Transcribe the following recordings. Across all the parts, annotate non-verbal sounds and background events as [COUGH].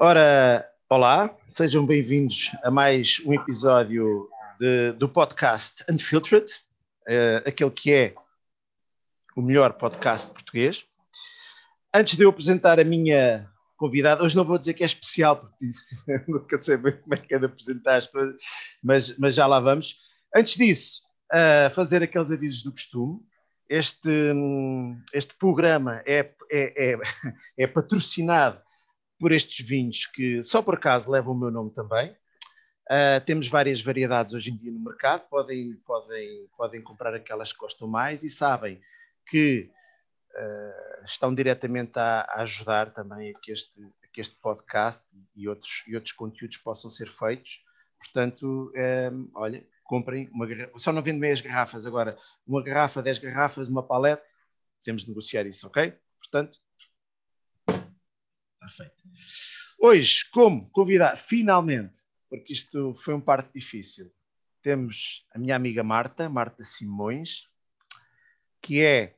Ora, olá, sejam bem-vindos a mais um episódio de, do podcast Unfiltered, uh, aquele que é o melhor podcast português. Antes de eu apresentar a minha convidada, hoje não vou dizer que é especial, porque [LAUGHS] nunca sei bem como é que é de apresentar mas, mas já lá vamos. Antes disso, uh, fazer aqueles avisos do costume. Este, este programa é, é, é, [LAUGHS] é patrocinado por estes vinhos que só por acaso levam o meu nome também. Uh, temos várias variedades hoje em dia no mercado, podem, podem, podem comprar aquelas que gostam mais e sabem que uh, estão diretamente a, a, ajudar também a que, este, a que este podcast e outros, e outros conteúdos possam ser feitos. Portanto, um, olha, comprem uma garrafa, só não vendo meias garrafas agora, uma garrafa, 10 garrafas, uma palete, temos de negociar isso, ok? Portanto, está feito. Hoje, como convidar, finalmente, porque isto foi um parte difícil, temos a minha amiga Marta, Marta Simões, que é,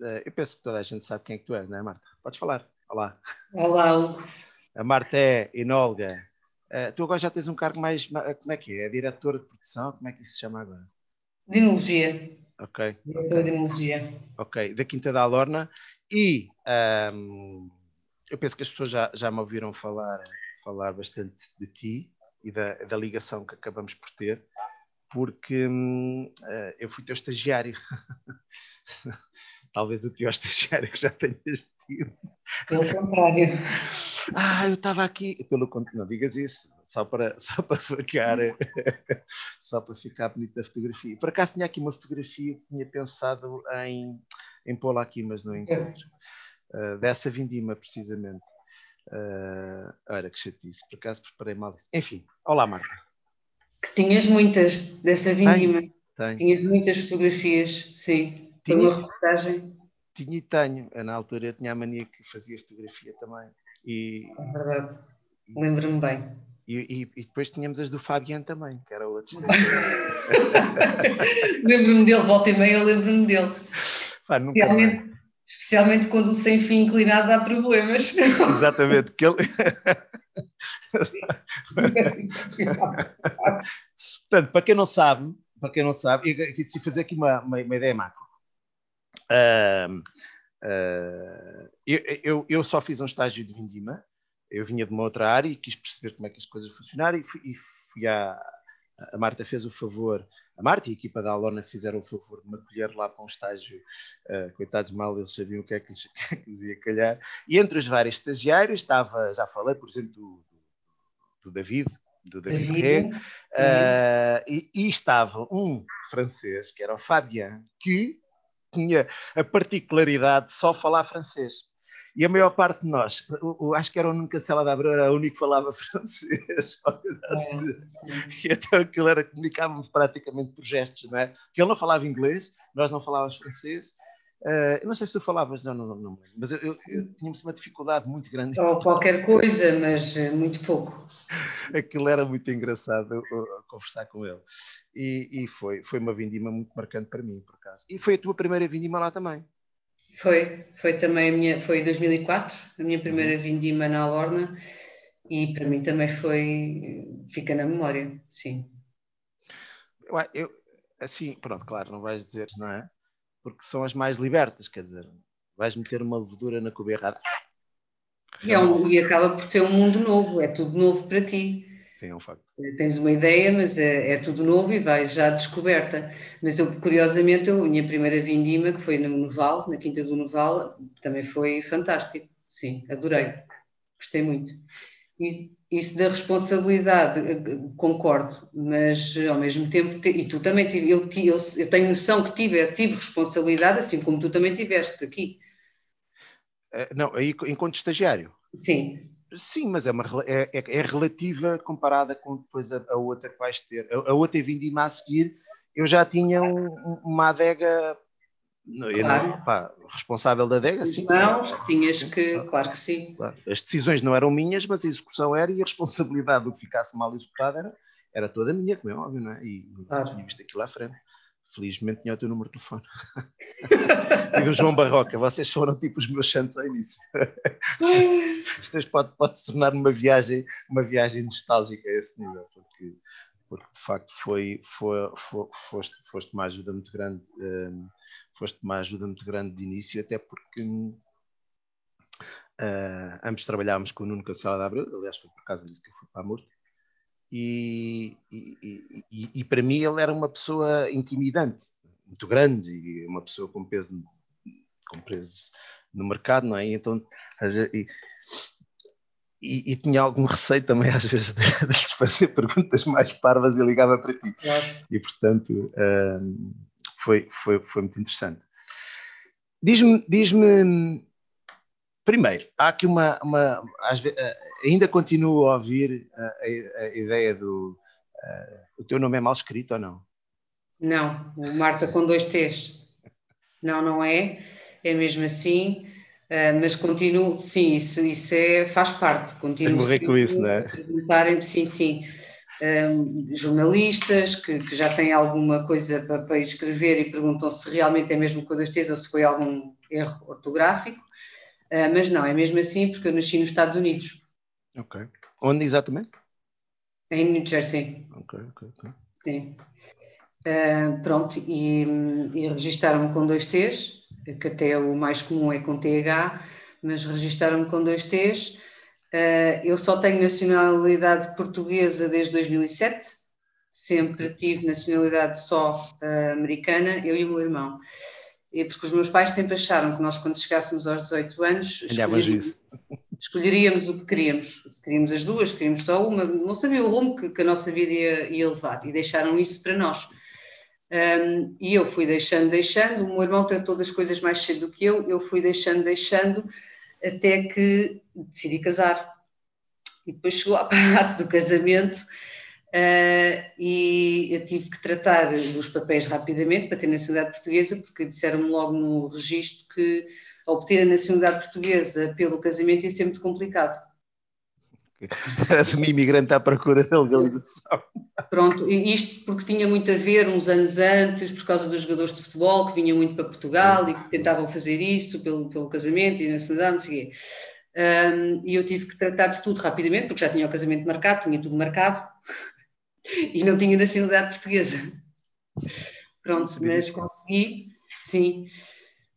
eh, eu penso que toda a gente sabe quem é que tu és, não é Marta? Podes falar. Olá. Olá, Hugo. A Marta é enóloga, Uh, tu agora já tens um cargo mais. Como é que é? É diretora de produção? Como é que isso se chama agora? De enologia. Ok. Diretora okay. de enologia. Ok, da Quinta da Alorna. E um, eu penso que as pessoas já, já me ouviram falar, falar bastante de ti e da, da ligação que acabamos por ter, porque um, uh, eh, eu fui teu estagiário. [LAUGHS] Talvez o pior [LAUGHS] estagiário que já tenhas tido. Pelo contrário. Ah, eu estava aqui. Pelo contrário, não digas isso, só para, [LAUGHS] só para ficar, só para ficar bonita a fotografia. Por acaso tinha aqui uma fotografia que tinha pensado em, em pô-la aqui, mas não encontro. Uh, dessa vindima, precisamente. Uh, olha que chatice, por acaso preparei mal isso. Enfim, olá Marta. Que tinhas muitas dessa vindima. Tenho, tenho. Tinhas muitas fotografias, sim. Tinha, uma reportagem? Tinha e tenho. Na altura eu tinha a mania que fazia fotografia também. E, é verdade. Lembro-me bem. E, e, e, depois tínhamos as do Fabiano também, que era outro [LAUGHS] Lembro-me dele, volta e meia eu lembro-me dele. Pá, especialmente, especialmente quando o sem fim inclinado dá problemas. Exatamente, que ele. Portanto, para quem não sabe, para quem não sabe, eu quis fazer aqui uma, uma, uma ideia macro. Uh, uh, eu, eu, eu, só fiz um estágio de vindima, eu vinha de uma outra área e quis perceber como é que as coisas funcionaram e fui, e fui à, a Marta fez o favor, a Marta e a equipa da Alona fizeram o favor de me acolher lá para um estágio, uh, coitados mal, eles sabiam o que é que lhes, [LAUGHS] que, é que lhes ia calhar. E entre os vários estagiários estava, já falei, por exemplo, do, do David, do David Ré, uh, e, e, estava um francês, que era o Fabien, que tinha a particularidade de só falar francês. E a maior parte de nós, eu, acho que era o único Cancela da Abreu, era o único que falava [LAUGHS] francês. É, e então aquilo era, comunicávamos praticamente por gestos, não é? Porque ele não falava inglês, nós não falávamos francês, Uh, não sei se tu falavas, não, não, não, mas eu, eu, eu tínhamos uma dificuldade muito grande. Ou qualquer coisa, mas eh, muito pouco. Aquilo era muito engraçado eu, eu, conversar com ele. E, e, foi, foi uma vindima muito marcante para mim, por acaso. E foi a tua primeira vindima lá também? Foi, foi também a minha, foi em 2004, a minha primeira uhum. vindima na Alorna, e para mim também foi, fica na memória, sim. Eu, assim, pronto, claro, não vais dizer, não é? porque são as mais libertas, quer dizer, vais meter uma levedura na cuba errada. É um, e acaba por ser um mundo novo, é tudo novo para ti. Sim, é um facto. Tens uma ideia, mas é, é tudo novo e vais já descoberta. Mas eu, curiosamente, eu, a minha primeira vindima, que foi no Noval, na Quinta do Noval, também foi fantástico. Sim, adorei. Gostei muito. E, isso da responsabilidade, eh, concordo, mas ao mesmo tempo, e tu também tive, eu, eu, eu tenho noção que tive, tive responsabilidade, assim como tu também tiveste aqui. Eh, não, aí enquanto estagiário. Sim. Sim, mas é, uma, é, é, é relativa comparada com depois a, a, outra que vais ter. A, a outra vindima a seguir, eu já tinha um, uma adega Claro. Não, pá, responsável da adega, sim. Não, tinhas que, claro que sim. Claro. As decisões não eram minhas, mas a execução era e a responsabilidade do que ficasse mal executado era, era toda minha, como é óbvio, não é? E claro. tinha visto aquilo à frente. Felizmente tinha o teu número de telefone. [LAUGHS] e do João Barroca, vocês foram tipo os meus santos ao início. [LAUGHS] Isto pode, pode se tornar uma viagem, uma viagem nostálgica a esse nível, porque, porque de facto foi, foi, foi foste, foste uma ajuda muito grande, um, eh, foste uma ajuda muito grande de início, até porque Uh, ambos trabalhámos com o Nuno Cancela de Abreu, aliás, foi por causa disso que eu fui para a Murti. E, e, e, e, para mim ele era uma pessoa intimidante, muito grande e uma pessoa com peso, com peso no mercado, não é? Então, e, tinha algum receio também [LAUGHS] às vezes de, de fazer perguntas mais parvas e ligava para ti. Claro. E portanto uh, foi, foi, foi muito interessante. Diz-me, diz-me Primeiro, há aqui uma. uma eh, ainda continuo a ouvir a, a, a ideia do. Uh, o teu nome é mal escrito ou não? Não, o Marta com dois T's. Não, não é. É mesmo assim. Uh, mas continuo, sim, isso, isso é, faz parte. Continuo morrer com isso, não é? Sim, sim. Um, jornalistas que, que, já têm alguma coisa para, para escrever e perguntam se realmente é mesmo com dois T's ou se foi algum erro ortográfico. Uh, mas não, é mesmo assim porque eu nasci nos Estados Unidos. Ok. Onde exatamente? Em New Jersey. Ok, ok, ok. Sim. Uh, pronto, e, e registaram-me com dois T's, que até o mais comum é com TH, mas registaram-me com dois T's. Uh, eu só tenho nacionalidade portuguesa desde 2007, sempre tive nacionalidade só uh, americana, eu e o meu irmão porque os meus pais sempre acharam que nós, quando chegássemos aos 18 anos, escolheríamos, escolheríamos, o que queríamos. Se queríamos as duas, queríamos só uma, não sabia o rumo que, que a nossa vida ia, ia, levar e deixaram isso para nós. Um, e eu fui deixando, deixando. O meu irmão tratou das coisas mais cedo do que eu, eu fui deixando, deixando, até que decidi casar. E depois chegou a [LAUGHS] parte do casamento Uh, e eu tive que tratar dos papéis rapidamente para ter nacionalidade portuguesa, porque disseram-me logo no registro que obter a nacionalidade portuguesa pelo casamento ia ser muito complicado. [LAUGHS] Parece uma imigrante à procura da legalização. Pronto, isto porque tinha muito a ver uns anos antes, por causa dos jogadores de futebol que vinham muito para Portugal e que tentavam fazer isso pelo, pelo casamento e nacionalidade, não sei o quê. Um, e eu tive que tratar de tudo rapidamente, porque já tinha o casamento marcado, tinha tudo marcado [LAUGHS] e não tinha nacionalidade portuguesa. Pronto, mas consegui, sim,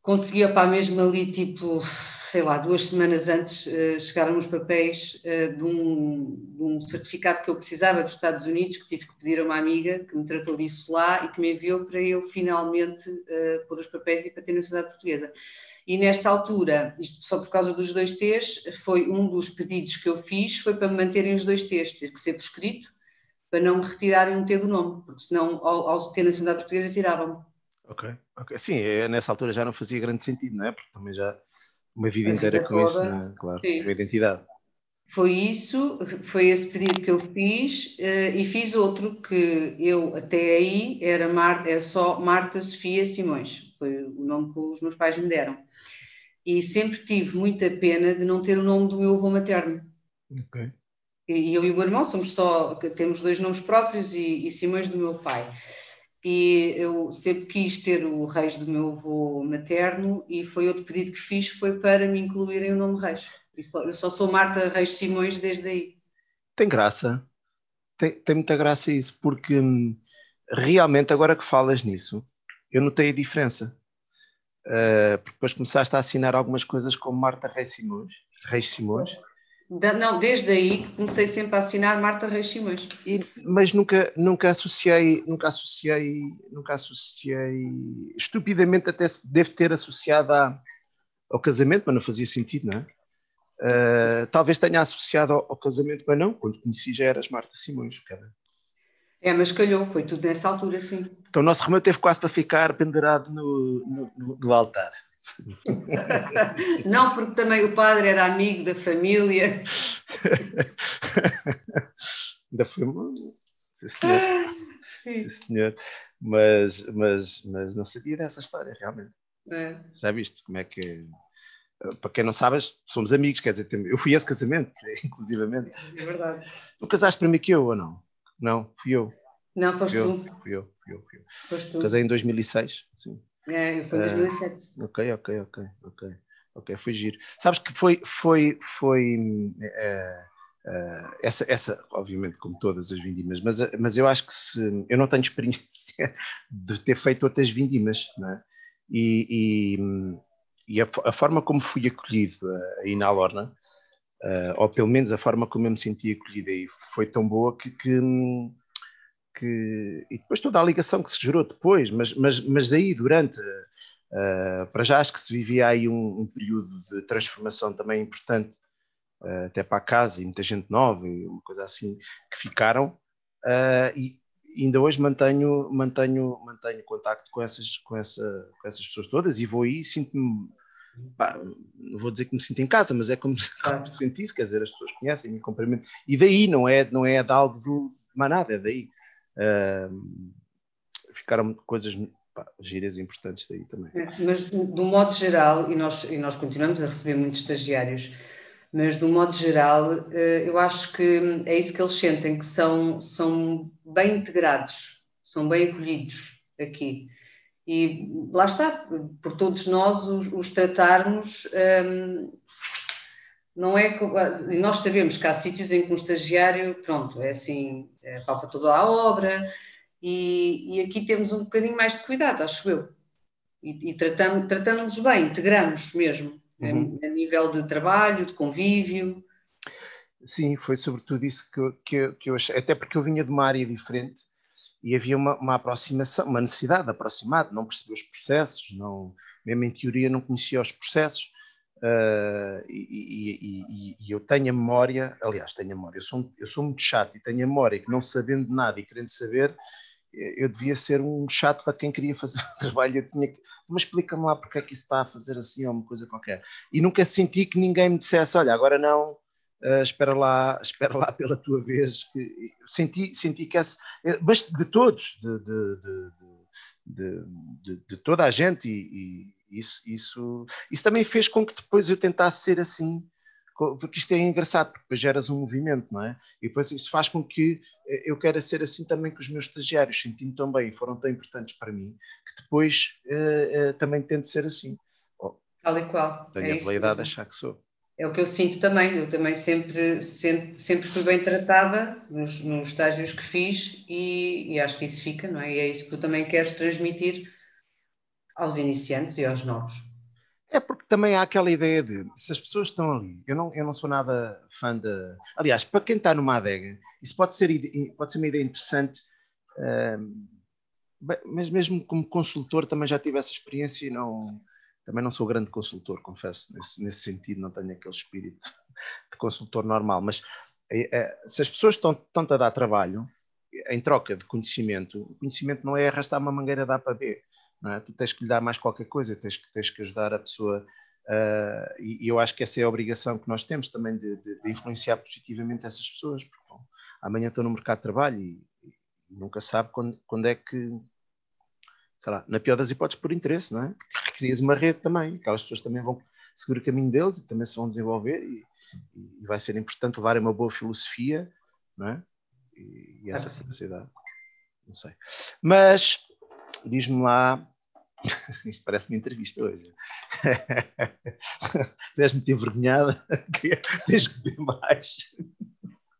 consegui, para mesmo ali, tipo, sei lá, duas semanas antes, uh, chegaram os papéis uh, de, um, de, um, certificado que eu precisava dos Estados Unidos, que tive que pedir a uma amiga que me tratou disso lá e que me enviou para eu finalmente uh, pôr os papéis e para ter nacionalidade portuguesa. E nesta altura, isto só por causa dos dois T's, foi um dos pedidos que eu fiz, foi para me manterem os dois T's, ter que ser por escrito, para não me retirarem um T do nome, porque senão, ao, ao ter nacionalidade portuguesa, tiravam-me. Ok, ok. Sim, é, nessa altura já não fazia grande sentido, não é? Porque também já uma vida a inteira vida com toda, isso, é? claro, sim. a identidade. Foi isso, foi esse pedido que eu fiz uh, e fiz outro que eu até aí era, Mar, era só Marta Sofia Simões, foi o nome que os meus pais me deram. E sempre tive muita pena de não ter o nome do meu avô materno. Ok e eu e o meu irmão somos só, temos dois nomes próprios e, e Simões do meu pai. E eu sempre quis ter o Reis do meu avô materno e foi outro pedido que fiz, foi para me incluírem o nome Reis. Só, eu só sou Marta Reis Simões desde aí. Tem graça, tem, tem muita graça isso, porque hum, realmente agora que falas nisso, eu notei a diferença. Uh, porque depois começaste a assinar algumas coisas como Marta Reis Simões, Reis Simões, não, desde aí que comecei sempre a assinar Marta Reis Simões. E, mas nunca, nunca associei, nunca associei, nunca associei, estupidamente até devo ter associado a, ao casamento, mas não fazia sentido, não é? Uh, talvez tenha associado ao, ao, casamento, mas não, quando conheci já eras Marta Simões, cara. É, mas calhou, foi tudo nessa altura, sim. Então o nosso remédio teve quase para ficar pendurado no, no, no, no altar. Não, porque também o padre era amigo da família. [LAUGHS] Ainda foi Sim, senhor. Ah, sim. sim. senhor. Mas, mas, mas não sabia dessa história, realmente. É. Já viste como é que. Para quem não sabes, somos amigos, quer dizer, eu fui a esse casamento, [LAUGHS] inclusivamente. É verdade. Tu casaste primeiro que eu ou não? Não, fui eu. Não, foste fui tu. Eu, fui eu, fui eu, fui eu. Casei em 2006, sim. É, foi em 2007. Uh, ok, ok, ok, ok. Ok, foi giro. Sabes que foi, foi, foi uh, uh, essa, essa, obviamente, como todas as vindimas, mas, mas eu acho que se eu não tenho [LAUGHS] experiência de ter feito outras vindimas, não é? E, e, e a, a, forma como fui acolhido aí na Alorna, ou pelo menos a forma como eu me senti acolhido aí, foi tão boa que, que que, e depois toda a ligação que se gerou depois, mas, mas, mas aí durante, uh, para já acho que se vivia aí um, um período de transformação também importante, uh, até para a casa, e muita gente nova, e uma coisa assim, que ficaram, uh, e ainda hoje mantenho, mantenho, mantenho contacto com essas, com, essa, com essas pessoas todas, e vou aí e sinto-me não vou dizer que me sinto em casa, mas é como, como se sentisse, quer dizer, as pessoas conhecem, me cumprimentam, e daí não é, não é de algo de manada, é daí. Ficaram coisas pá, giras e importantes daí também. É, mas, do modo geral, e nós, e nós continuamos a receber muitos estagiários, mas, do modo geral, eh, eu acho que é isso que eles sentem, que são, são bem integrados, são bem acolhidos aqui. E lá está, por todos nós os, os tratarmos. Um, não é nós sabemos que há sítios em que um estagiário, pronto, é assim, é, palpa toda a obra e, e, aqui temos um bocadinho mais de cuidado, acho eu. E, e tratamos, tratamos bem, integramos mesmo, uhum. a, a, nível de trabalho, de convívio. Sim, foi sobretudo isso que eu, que, eu, que eu achei, até porque eu vinha de uma área diferente e havia uma, uma aproximação, uma necessidade de aproximar, não perceber os processos, não, mesmo em teoria não conhecia os processos, Uh, e, e, e, eu tenho a memória, aliás, tenho a memória, eu sou, eu sou muito chato e tenho a memória que não sabendo nada e querendo saber, eu devia ser um chato para quem queria fazer o [LAUGHS] trabalho. Eu tinha que, mas explica-me lá porque é que isso está a fazer assim ou uma coisa qualquer. E nunca senti que ninguém me dissesse: olha, agora não, uh, espera, lá, [LAUGHS] espera lá pela tua vez. Senti, senti que esse, eh, mas de todos, de, de, de, de, de toda a gente e isso, isso, isso também fez com que depois eu tentasse ser assim, porque isto é engraçado, porque depois geras um movimento, não é? E depois isso faz com que eh, eu queira ser assim também com os meus estagiários, senti-me tão bem, foram tão importantes para mim, que depois uh, uh, também tento ser assim. Oh, Tal e qual. Tenho é a validade de achar que sou. É o que eu sinto também, eu também sempre, sempre, sempre fui bem tratada nos, nos estágios que fiz e, e acho que isso fica, não é? E é isso que tu também queres transmitir aos iniciantes e aos novos. É porque também há aquela ideia de se as pessoas estão ali, eu não, eu não sou nada fã de. Aliás, para quem está numa adega, isso pode ser, pode ser uma ideia interessante, uh, mas mesmo como consultor também já tive essa experiência e não, também não sou grande consultor, confesso, nesse, nesse sentido, não tenho aquele espírito [LAUGHS] de consultor normal. Mas é, se as pessoas estão, estão a dar trabalho, em troca de conhecimento, o conhecimento não é arrastar uma mangueira da A para B é? Tu tens que lhe dar mais qualquer coisa, tens que, tens que ajudar a pessoa. Uh, e, e, eu acho que essa é a obrigação que nós temos também de, de, de influenciar positivamente essas pessoas, porque bom, amanhã estão no mercado de trabalho e, e nunca sabe quando, quando, é que, sei lá, na pior das hipóteses, por interesse, não é? Crias uma rede também, aquelas pessoas também vão seguir o caminho deles e também se vão desenvolver e, e vai ser importante levar uma boa filosofia, não é? E, e essa capacidade, não sei. Mas diz-me lá [LAUGHS] Isto parece uma entrevista hoje. Tens muito envergonhada, tens que beber mais.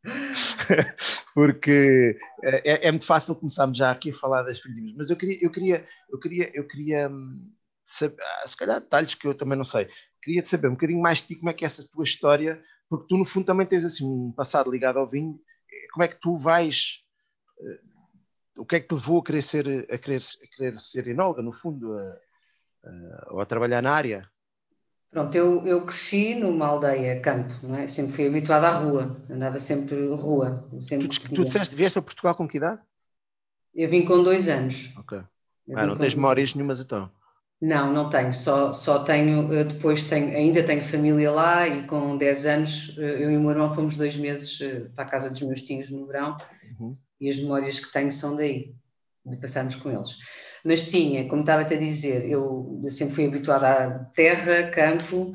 [LAUGHS] Porque é, é, muito fácil começarmos já aqui a falar das filhinhas, mas eu queria, eu queria, eu queria, eu queria hum, saber, ah, se calhar detalhes que eu também não sei. Queria saber um bocadinho mais de ti, como é que é essa tua história, porque tu no fundo também tens assim um passado ligado ao vinho. Como é que tu vais eh, o que é que te levou a querer ser, a querer, a querer ser enóloga, no fundo, a, a, ou a trabalhar na área? Pronto, eu, eu cresci numa aldeia, campo, não é? Sempre fui habituada à rua, andava sempre rua. Sempre tu, tu disseste, vieste a Portugal com que idade? Eu vim com dois anos. Ok. ah, não tens memórias nenhumas então? Não, não tenho, só, só tenho, depois tenho, ainda tenho família lá e com 10 anos eu e o meu irmão fomos dois meses eh, para a casa dos meus tios no verão uhum e as memórias que tenho são daí, de passarmos com eles. Mas tinha, como estava a dizer, eu sempre fui habituada à terra, campo,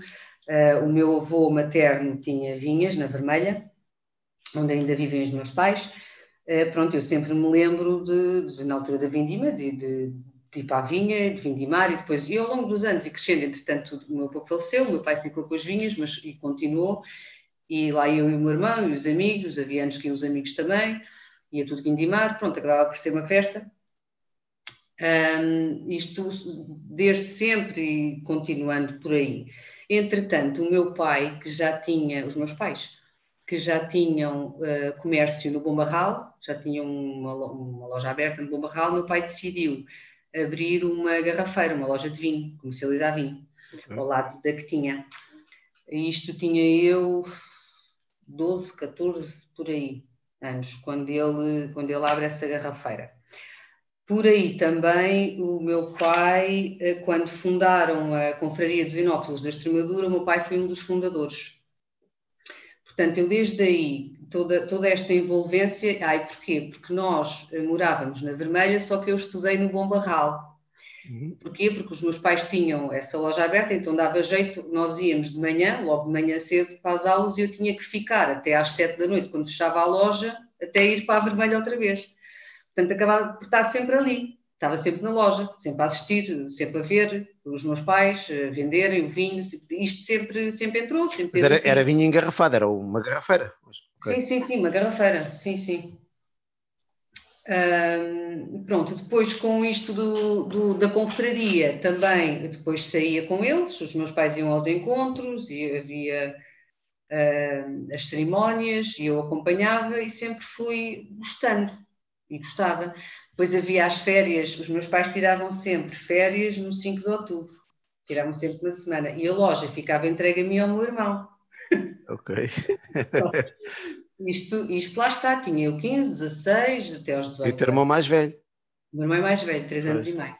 uh, o meu avô materno tinha vinhas na Vermelha, onde ainda vivem os meus pais, Uh, pronto, eu sempre me lembro de, de na altura da vindima, de, de, de ir para a vinha, de vindimar e depois, e ao longo dos anos e crescendo, entretanto, o meu avô faleceu, o meu pai ficou com as vinhas, mas e continuou, e lá eu e o meu irmão e os amigos, havia anos que iam os amigos também, ia tudo vindimar, pronto, acabava por ser uma festa. Um, isto desde sempre e continuando por aí. Entretanto, o meu pai, que já tinha, os meus pais, que já tinham uh, comércio no Bombarral, já tinham uma, uma, loja aberta no Bombarral, meu pai decidiu abrir uma garrafeira, uma loja de vinho, comercializar vinho, ao lado da que tinha. Isto tinha eu 12, 14, por aí, anos, quando ele, quando ele abre essa garrafeira. Por aí também o meu pai, eh, quando fundaram a Confraria dos Inófilos da Extremadura, o meu pai foi um dos fundadores. Portanto, eu desde aí, toda, toda esta envolvência, ai, porquê? Porque nós eh, morávamos na Vermelha, só que eu estudei no Bom Barral. Uhum. Porquê? Porque os meus pais tinham essa loja aberta, então dava jeito, nós íamos de manhã, logo de manhã cedo, para as aulas e eu tinha que ficar até às sete da noite, quando fechava a loja, até ir para a Vermelha outra vez. Portanto, acabava por estar sempre ali, estava sempre na loja, sempre a assistir, sempre a ver os meus pais a venderem o vinho, isto sempre, sempre entrou. Sempre Mas era, era vinho engarrafado, era uma garrafeira? Okay. Sim, sim, sim, uma garrafeira, sim, sim. Um, pronto, depois com isto do, do, da confraria também, depois saía com eles, os meus pais iam aos encontros e havia uh, as cerimónias e eu acompanhava e sempre fui gostando e gostava. Depois havia as férias, os meus pais tiravam sempre férias no 5 de outubro, tiravam sempre uma semana, e a loja ficava entregue a mim ao meu irmão. Ok. [LAUGHS] isto, isto lá está, tinha eu 15, 16, até aos 18. E o teu irmão mais velho? O meu irmão é mais velho, 3 anos e meio.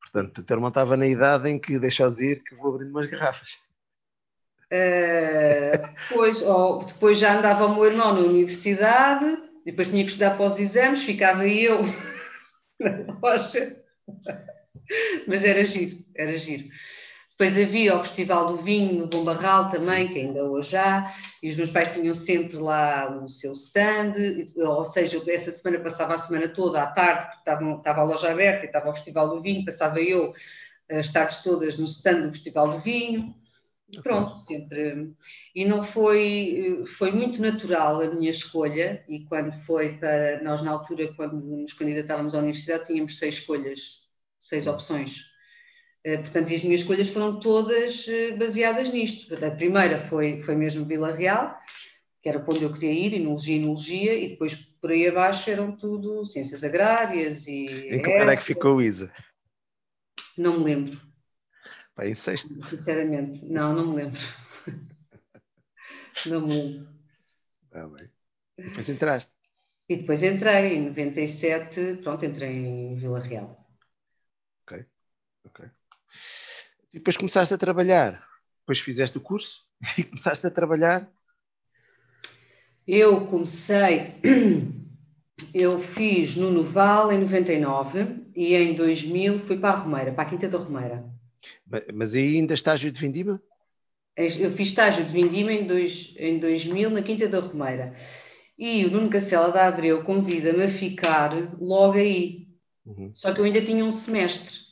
Portanto, o teu irmão estava na idade em que deixas ir que vou abrindo umas garrafas. Uh, depois, oh, depois já andava o meu irmão na universidade, depois tinha que estudar para os exames, ficava eu [LAUGHS] na loja. Mas era giro, era giro. Depois havia o Festival do Vinho no Bom Barral também, que ainda hoje há, e os meus pais tinham sempre lá o seu stand, ou seja, essa semana passava a semana toda à tarde, porque estava, estava a loja aberta e estava o Festival do Vinho, passava eu as tardes todas no stand do Festival do Vinho. Pronto, sempre. E não foi, foi muito natural a minha escolha, e quando foi para. Nós, na altura, quando nos candidatávamos à universidade, tínhamos seis escolhas, seis opções. Eh, portanto, as minhas escolhas foram todas eh, baseadas nisto. A primeira foi, foi mesmo Vila Real, que era para onde eu queria ir, Enologia e Enologia, e depois por aí abaixo eram tudo ciências agrárias e. Em que lugar é que ficou Isa? Não me lembro. Pá, em sexto. Sinceramente, não, não me lembro. [LAUGHS] não me lembro. Ah, bem. E depois entraste. E depois entrei, em 97, pronto, entrei em Vila Real. Ok, ok. E depois começaste a trabalhar. Depois fizeste o curso [LAUGHS] e começaste a trabalhar. Eu comecei, [CLEARS THROAT] eu fiz no Noval em 99 e em 2000 fui para a Romeira, para a Quinta da Romeira. Mas aí ainda estágio de Vindima? Eu fiz estágio de Vindima em, dois, em 2000 na Quinta da Romeira. E o Nuno Cacela da Abreu convida-me a ficar logo aí. Uhum. Só que eu ainda tinha um semestre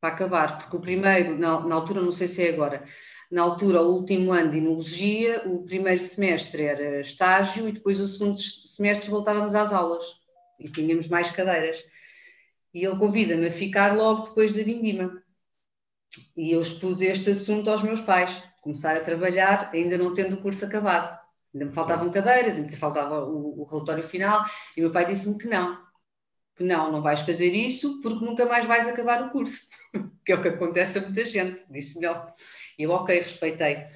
para acabar, porque o primeiro, na, na, altura, não sei se é agora, na altura, o último ano de Enologia, o primeiro semestre era estágio e depois o segundo semestre voltávamos às aulas e tínhamos mais cadeiras. E ele convida-me a ficar logo depois da Vindima. E eu expus este assunto aos meus pais, começar a trabalhar ainda não tendo o curso acabado. Ainda me faltavam cadeiras, ainda faltava o, o relatório final, e meu pai disse-me que não, que não, não vais fazer isso porque nunca mais vais acabar o curso, [LAUGHS] que é o que acontece a muita gente, disse-me ele. Eu, ok, respeitei.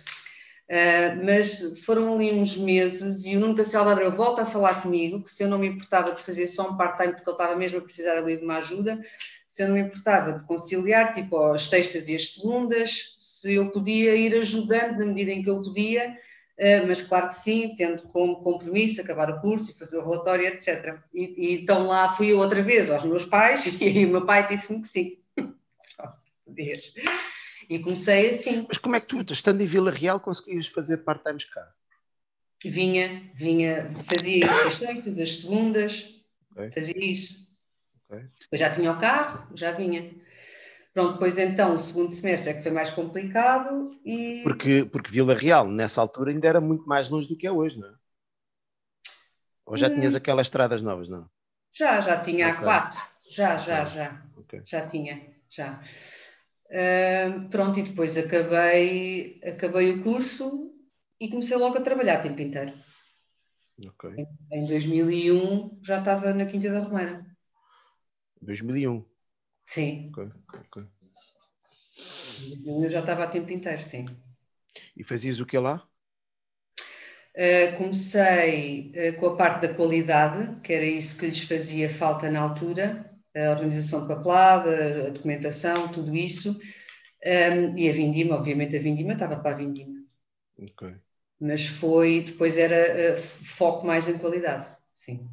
Uh, mas foram ali uns meses e o Nuno Cacel Abreu volta a falar comigo que se eu não me importava de fazer só um part-time porque ele estava mesmo a precisar ali de uma ajuda, se eu não me importava de conciliar, tipo as sextas e as segundas, se eu podia ir ajudando na medida em que eu podia, uh, mas claro que sim, tendo como compromisso acabar o curso e fazer o relatório, etc. E, e então lá fui eu outra vez aos meus pais e, [LAUGHS] e o meu pai disse-me que sim. E comecei assim. Mas como é que tu, estando em Vila Real, conseguias fazer part-times cá? Vinha, vinha, fazia as sextas, as segundas, Okay. Fazia isso. Okay. Depois já tinha o carro, já vinha. Pronto, depois então o segundo semestre é que foi mais complicado e. Porque, porque Vila Real, nessa altura, ainda era muito mais longe do que é hoje, não é? Ou já hum. tinhas aquelas estradas novas, não? Já, já tinha okay. a quatro. Já, já, já. Já tinha, já. Uh, pronto, e depois acabei, acabei o curso e comecei logo a trabalhar tempo inteiro. Okay. Em, em 2001 já estava na Quinta da Romeira. 2001? Sim. Ok, ok. Eu já estava a tempo inteiro, sim. E fazias o que lá? Uh, comecei uh, com a parte da qualidade, que era isso que lhes fazia falta na altura, a organização de papelada, a documentação, tudo isso. Um, e a Vindima, obviamente, a Vindima estava para a Vindima. Ok. Mas foi, depois era uh, foco mais em qualidade, sim.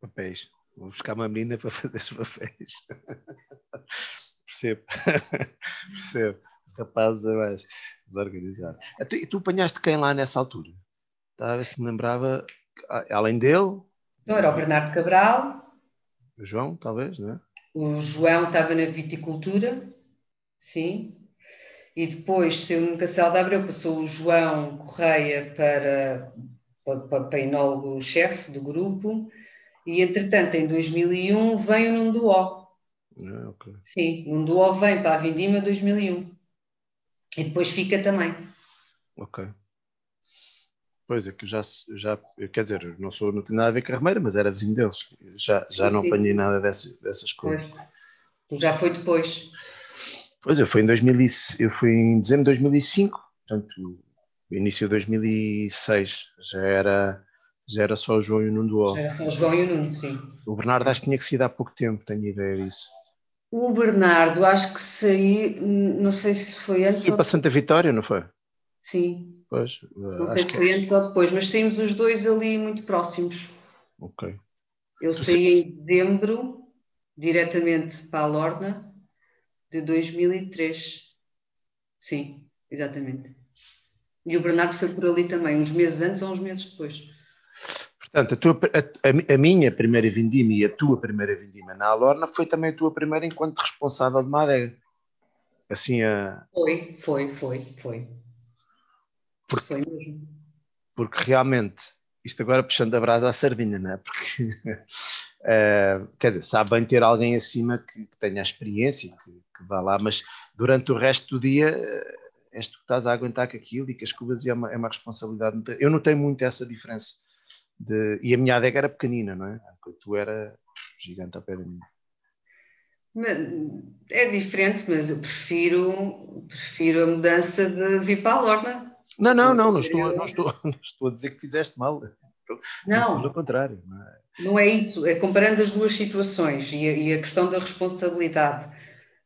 Papéis. Vou buscar uma menina para fazer os papéis. [LAUGHS] Percebo. [LAUGHS] Percebo. Capaz de mais desorganizar. E tu apanhaste quem lá nessa altura? Estava a ver se me lembrava, além dele. Não, era o Bernardo Cabral. O João, talvez, não é? O João estava na viticultura, sim. E depois saiu no Castelo de Abreu, passou o João Correia para, para, para enólogo-chefe do grupo. E, entretanto, em 2001 vem o Nunduó. Ah, okay. Sim, Nunduó vem para a Vindima 2001. E depois fica também. Ok. Pois é, que já, já quer dizer, não sou, não tenho nada a ver com a Armeira, mas era vizinho deles. Já, já não apanhei nada dessas, dessas coisas. Tu já foi depois. Pois, eu fui em, 2000, eu fui em dezembro de 2005, portanto, início de 2006, já era, já era só o João e o Nuno Já era só o João e o Nuno, sim. O Bernardo acho que tinha que sair há pouco tempo, tenho ideia disso. O Bernardo, acho que saí, não sei se foi antes. Sim, ou... para Santa Vitória, não foi? Sim. Pois, não sei se foi antes ou depois, mas saímos os dois ali muito próximos. Ok. Eu saí em dezembro, diretamente para a Lorna, de 2003. Sim, exatamente. E o Bernardo foi por ali também, uns meses antes ou uns meses depois. Portanto, a, tua, a, a, minha primeira vindima e a tua primeira vindima na Alorna foi também a tua primeira enquanto responsável de uma adega. Assim a... Foi, foi, foi, foi. Porque, foi mesmo. Porque realmente, isto agora puxando a brasa à sardinha, não é? Porque, uh, [LAUGHS] quer dizer, sabe bem ter alguém acima que, que tenha a experiência, que, que, vá lá, mas durante o resto do dia uh, és tu que estás a aguentar com aquilo e que as cubas é uma, é uma responsabilidade. Eu notei muito essa diferença de, e a minha adega era pequenina, não é? Tu era gigante ao pé de mim. É diferente, mas eu prefiro, prefiro a mudança de vir para a Lorna. Não, não, não, não estou, não estou, [LAUGHS] não estou a dizer que fizeste mal. Não. Pelo contrário. Não é... não é isso. É comparando as duas situações e a, e a questão da responsabilidade.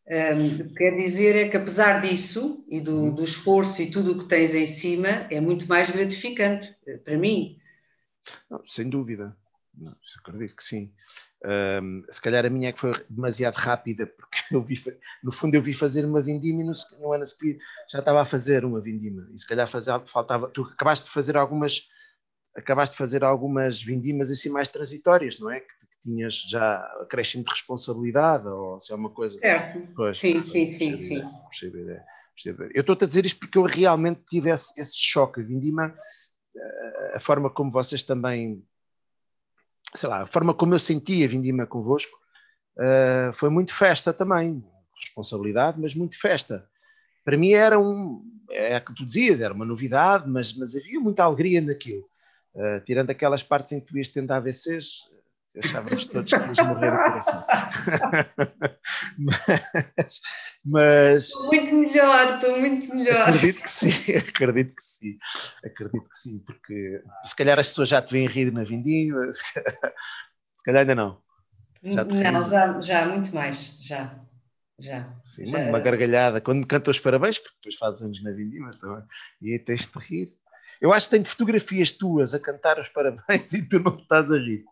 Um, quer dizer é que apesar disso e do, uhum. do esforço e tudo o que tens em cima, é muito mais gratificante para mim. Não, sem dúvida. Acredito que sim. Um, se calhar a minha é que foi demasiado rápida, porque [LAUGHS] eu vi, no fundo eu vi fazer uma vindima e no, no ano a seguir já estava a fazer uma vindima. E se calhar fazia, faltava. Tu acabaste de fazer algumas. Acabaste de fazer algumas vindimas assim mais transitórias, não é? Que, que tinhas já acréscimo de responsabilidade, ou se é uma coisa. Certo. Pois, sim, pois, sim, sim, sim. Percebo Eu estou-te a dizer isto porque eu realmente tive esse, esse choque. A vindima a forma como vocês também, sei lá, a forma como eu senti a vindima convosco uh, foi muito festa também, responsabilidade, mas muito festa. Para mim era um, é o que tu dizias, era uma novidade, mas, mas havia muita alegria naquilo. Uh, tirando aquelas partes em que tu ias tentar AVCs, achávamos todos que ias morrer do coração. mas, mas. Estou muito melhor, estou muito melhor. Acredito que sim, acredito que sim. Acredito que sim, porque se calhar as pessoas já te vêm rir na vindima, [LAUGHS] se calhar ainda não. Já não, já, já, muito mais, já. Já. Sim, já. uma gargalhada, quando me cantam os parabéns, porque depois fazes anos na vindima também, e aí tens de rir. Eu acho que tenho fotografias tuas a cantar os parabéns [LAUGHS] e tu não estás a rir.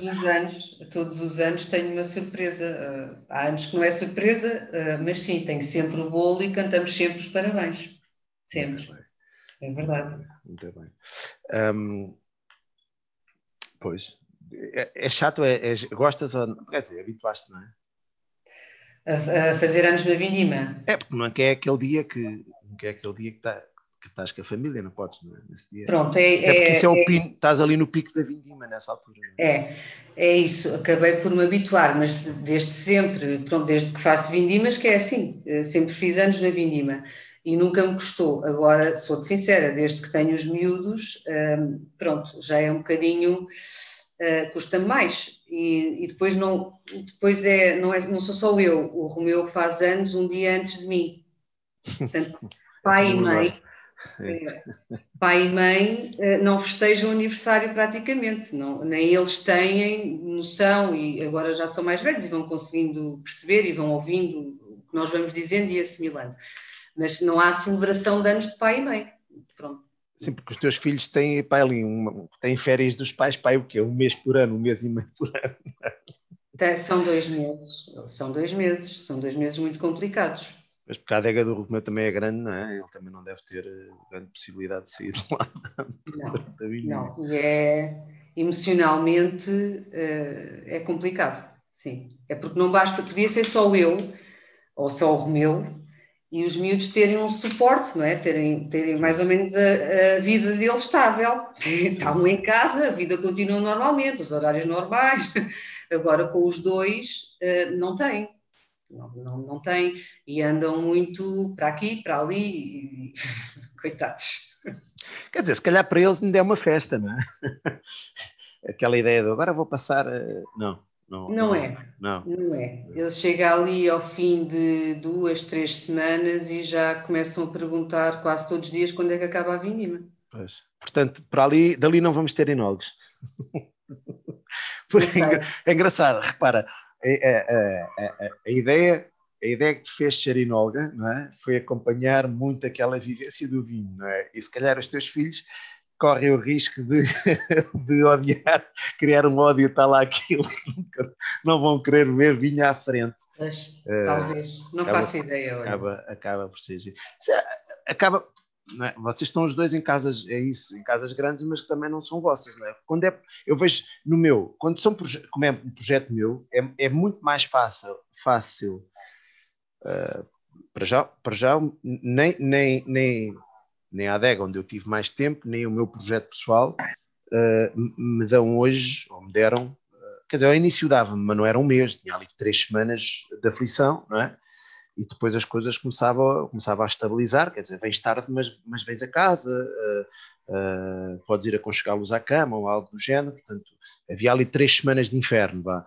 Todos os anos, todos os anos tenho uma surpresa. Uh, há anos que não é surpresa, uh, mas sim, tenho sempre o bolo e cantamos sempre os parabéns. Sempre. É verdade. Muito bem. Pois, É, é chato, é, é, gostas ou quer dizer, habituaste, não é? A, a, fazer anos na Vindima. É, porque não é que é aquele dia que, não é aquele dia que, tá, que estás com a família, não podes, não é? Nesse dia. Pronto, é. é porque isso é, é o pino, estás ali no pico da Vindima nessa altura. É? é, é isso, acabei por me habituar, mas desde sempre, pronto, desde que faço Vindimas, que é assim, eh, sempre fiz anos na Vindima e nunca me custou. Agora, sou-te sincera, desde que tenho os miúdos, hum, pronto, já é um bocadinho, uh, custa-me mais. E, e, depois, não, depois é, não, é, não sou só eu, o Romeu faz anos um dia antes de mim. [LAUGHS] Portanto, pai e mãe. É, pai e mãe uh, não festejam o aniversário praticamente, não, nem eles têm noção e agora já são mais velhos e vão conseguindo perceber e vão ouvindo o que nós vamos dizendo e assimilando mas não há celebração de anos de pai e mãe. Pronto. Sim, porque os teus filhos têm, pai, ali, uma, têm férias dos pais, pai, o quê? Um mês por ano, um mês e meio por ano. São dois meses, são dois meses, são dois meses muito complicados. Mas porque a adega do Romeu também é grande, não é? Ele também não deve ter eh, grande possibilidade de sair de lá. Não, [LAUGHS] não. e é emocionalmente uh, é complicado, sim. É porque não basta, podia ser só eu, ou só o Romeu, e os miúdos terem um suporte, não é? Terem, terem mais ou menos a, a vida deles estável. Estavam em casa, a vida continua normalmente, os horários normais. [LAUGHS] Agora com os dois eh, não tem. Não, não, não tem. E andam muito para aqui, para ali. E... [LAUGHS] Coitados. Quer dizer, se calhar para eles ainda é uma festa, não é? [LAUGHS] Aquela ideia de agora vou passar. Eh, não. Não, não, é. Não. não é. Ele chega ali ao fim de duas, três semanas e já começam a perguntar quase todos os dias quando é que acaba a vindima. Pois. Portanto, para ali, dali não vamos ter enólogos. [LAUGHS] é engraçado, repara, a, a, a, a, ideia, a ideia que te fez ser enóloga é? foi acompanhar muito aquela vivência do vinho, não é? E se calhar os teus filhos correm o risco de, [LAUGHS] de odiar, criar um ódio, está lá aquilo, não vão querer ver vinha à frente. Mas, uh, talvez, não acaba, faço ideia. Acaba, acaba por ser. Acaba, é? Vocês estão os dois em casas, é isso, em casas grandes, mas que também não são vossas, não é? Quando é, eu vejo no meu, quando são como é um projeto meu, é, é muito mais fácil, fácil uh, para já, para já nem, nem, nem nem a adega, onde eu tive mais tempo, nem o meu projeto pessoal, uh, me dão hoje, ou me deram, uh, quer dizer, ao início dava-me, mas não era um mês, tinha ali três semanas de aflição, não é? E depois as coisas começavam, começavam a estabilizar, quer dizer, vens tarde, mas, mas vens a casa, uh, podes ir aconchegá-los à cama ou algo do género, portanto, havia ali três semanas de inferno, vá.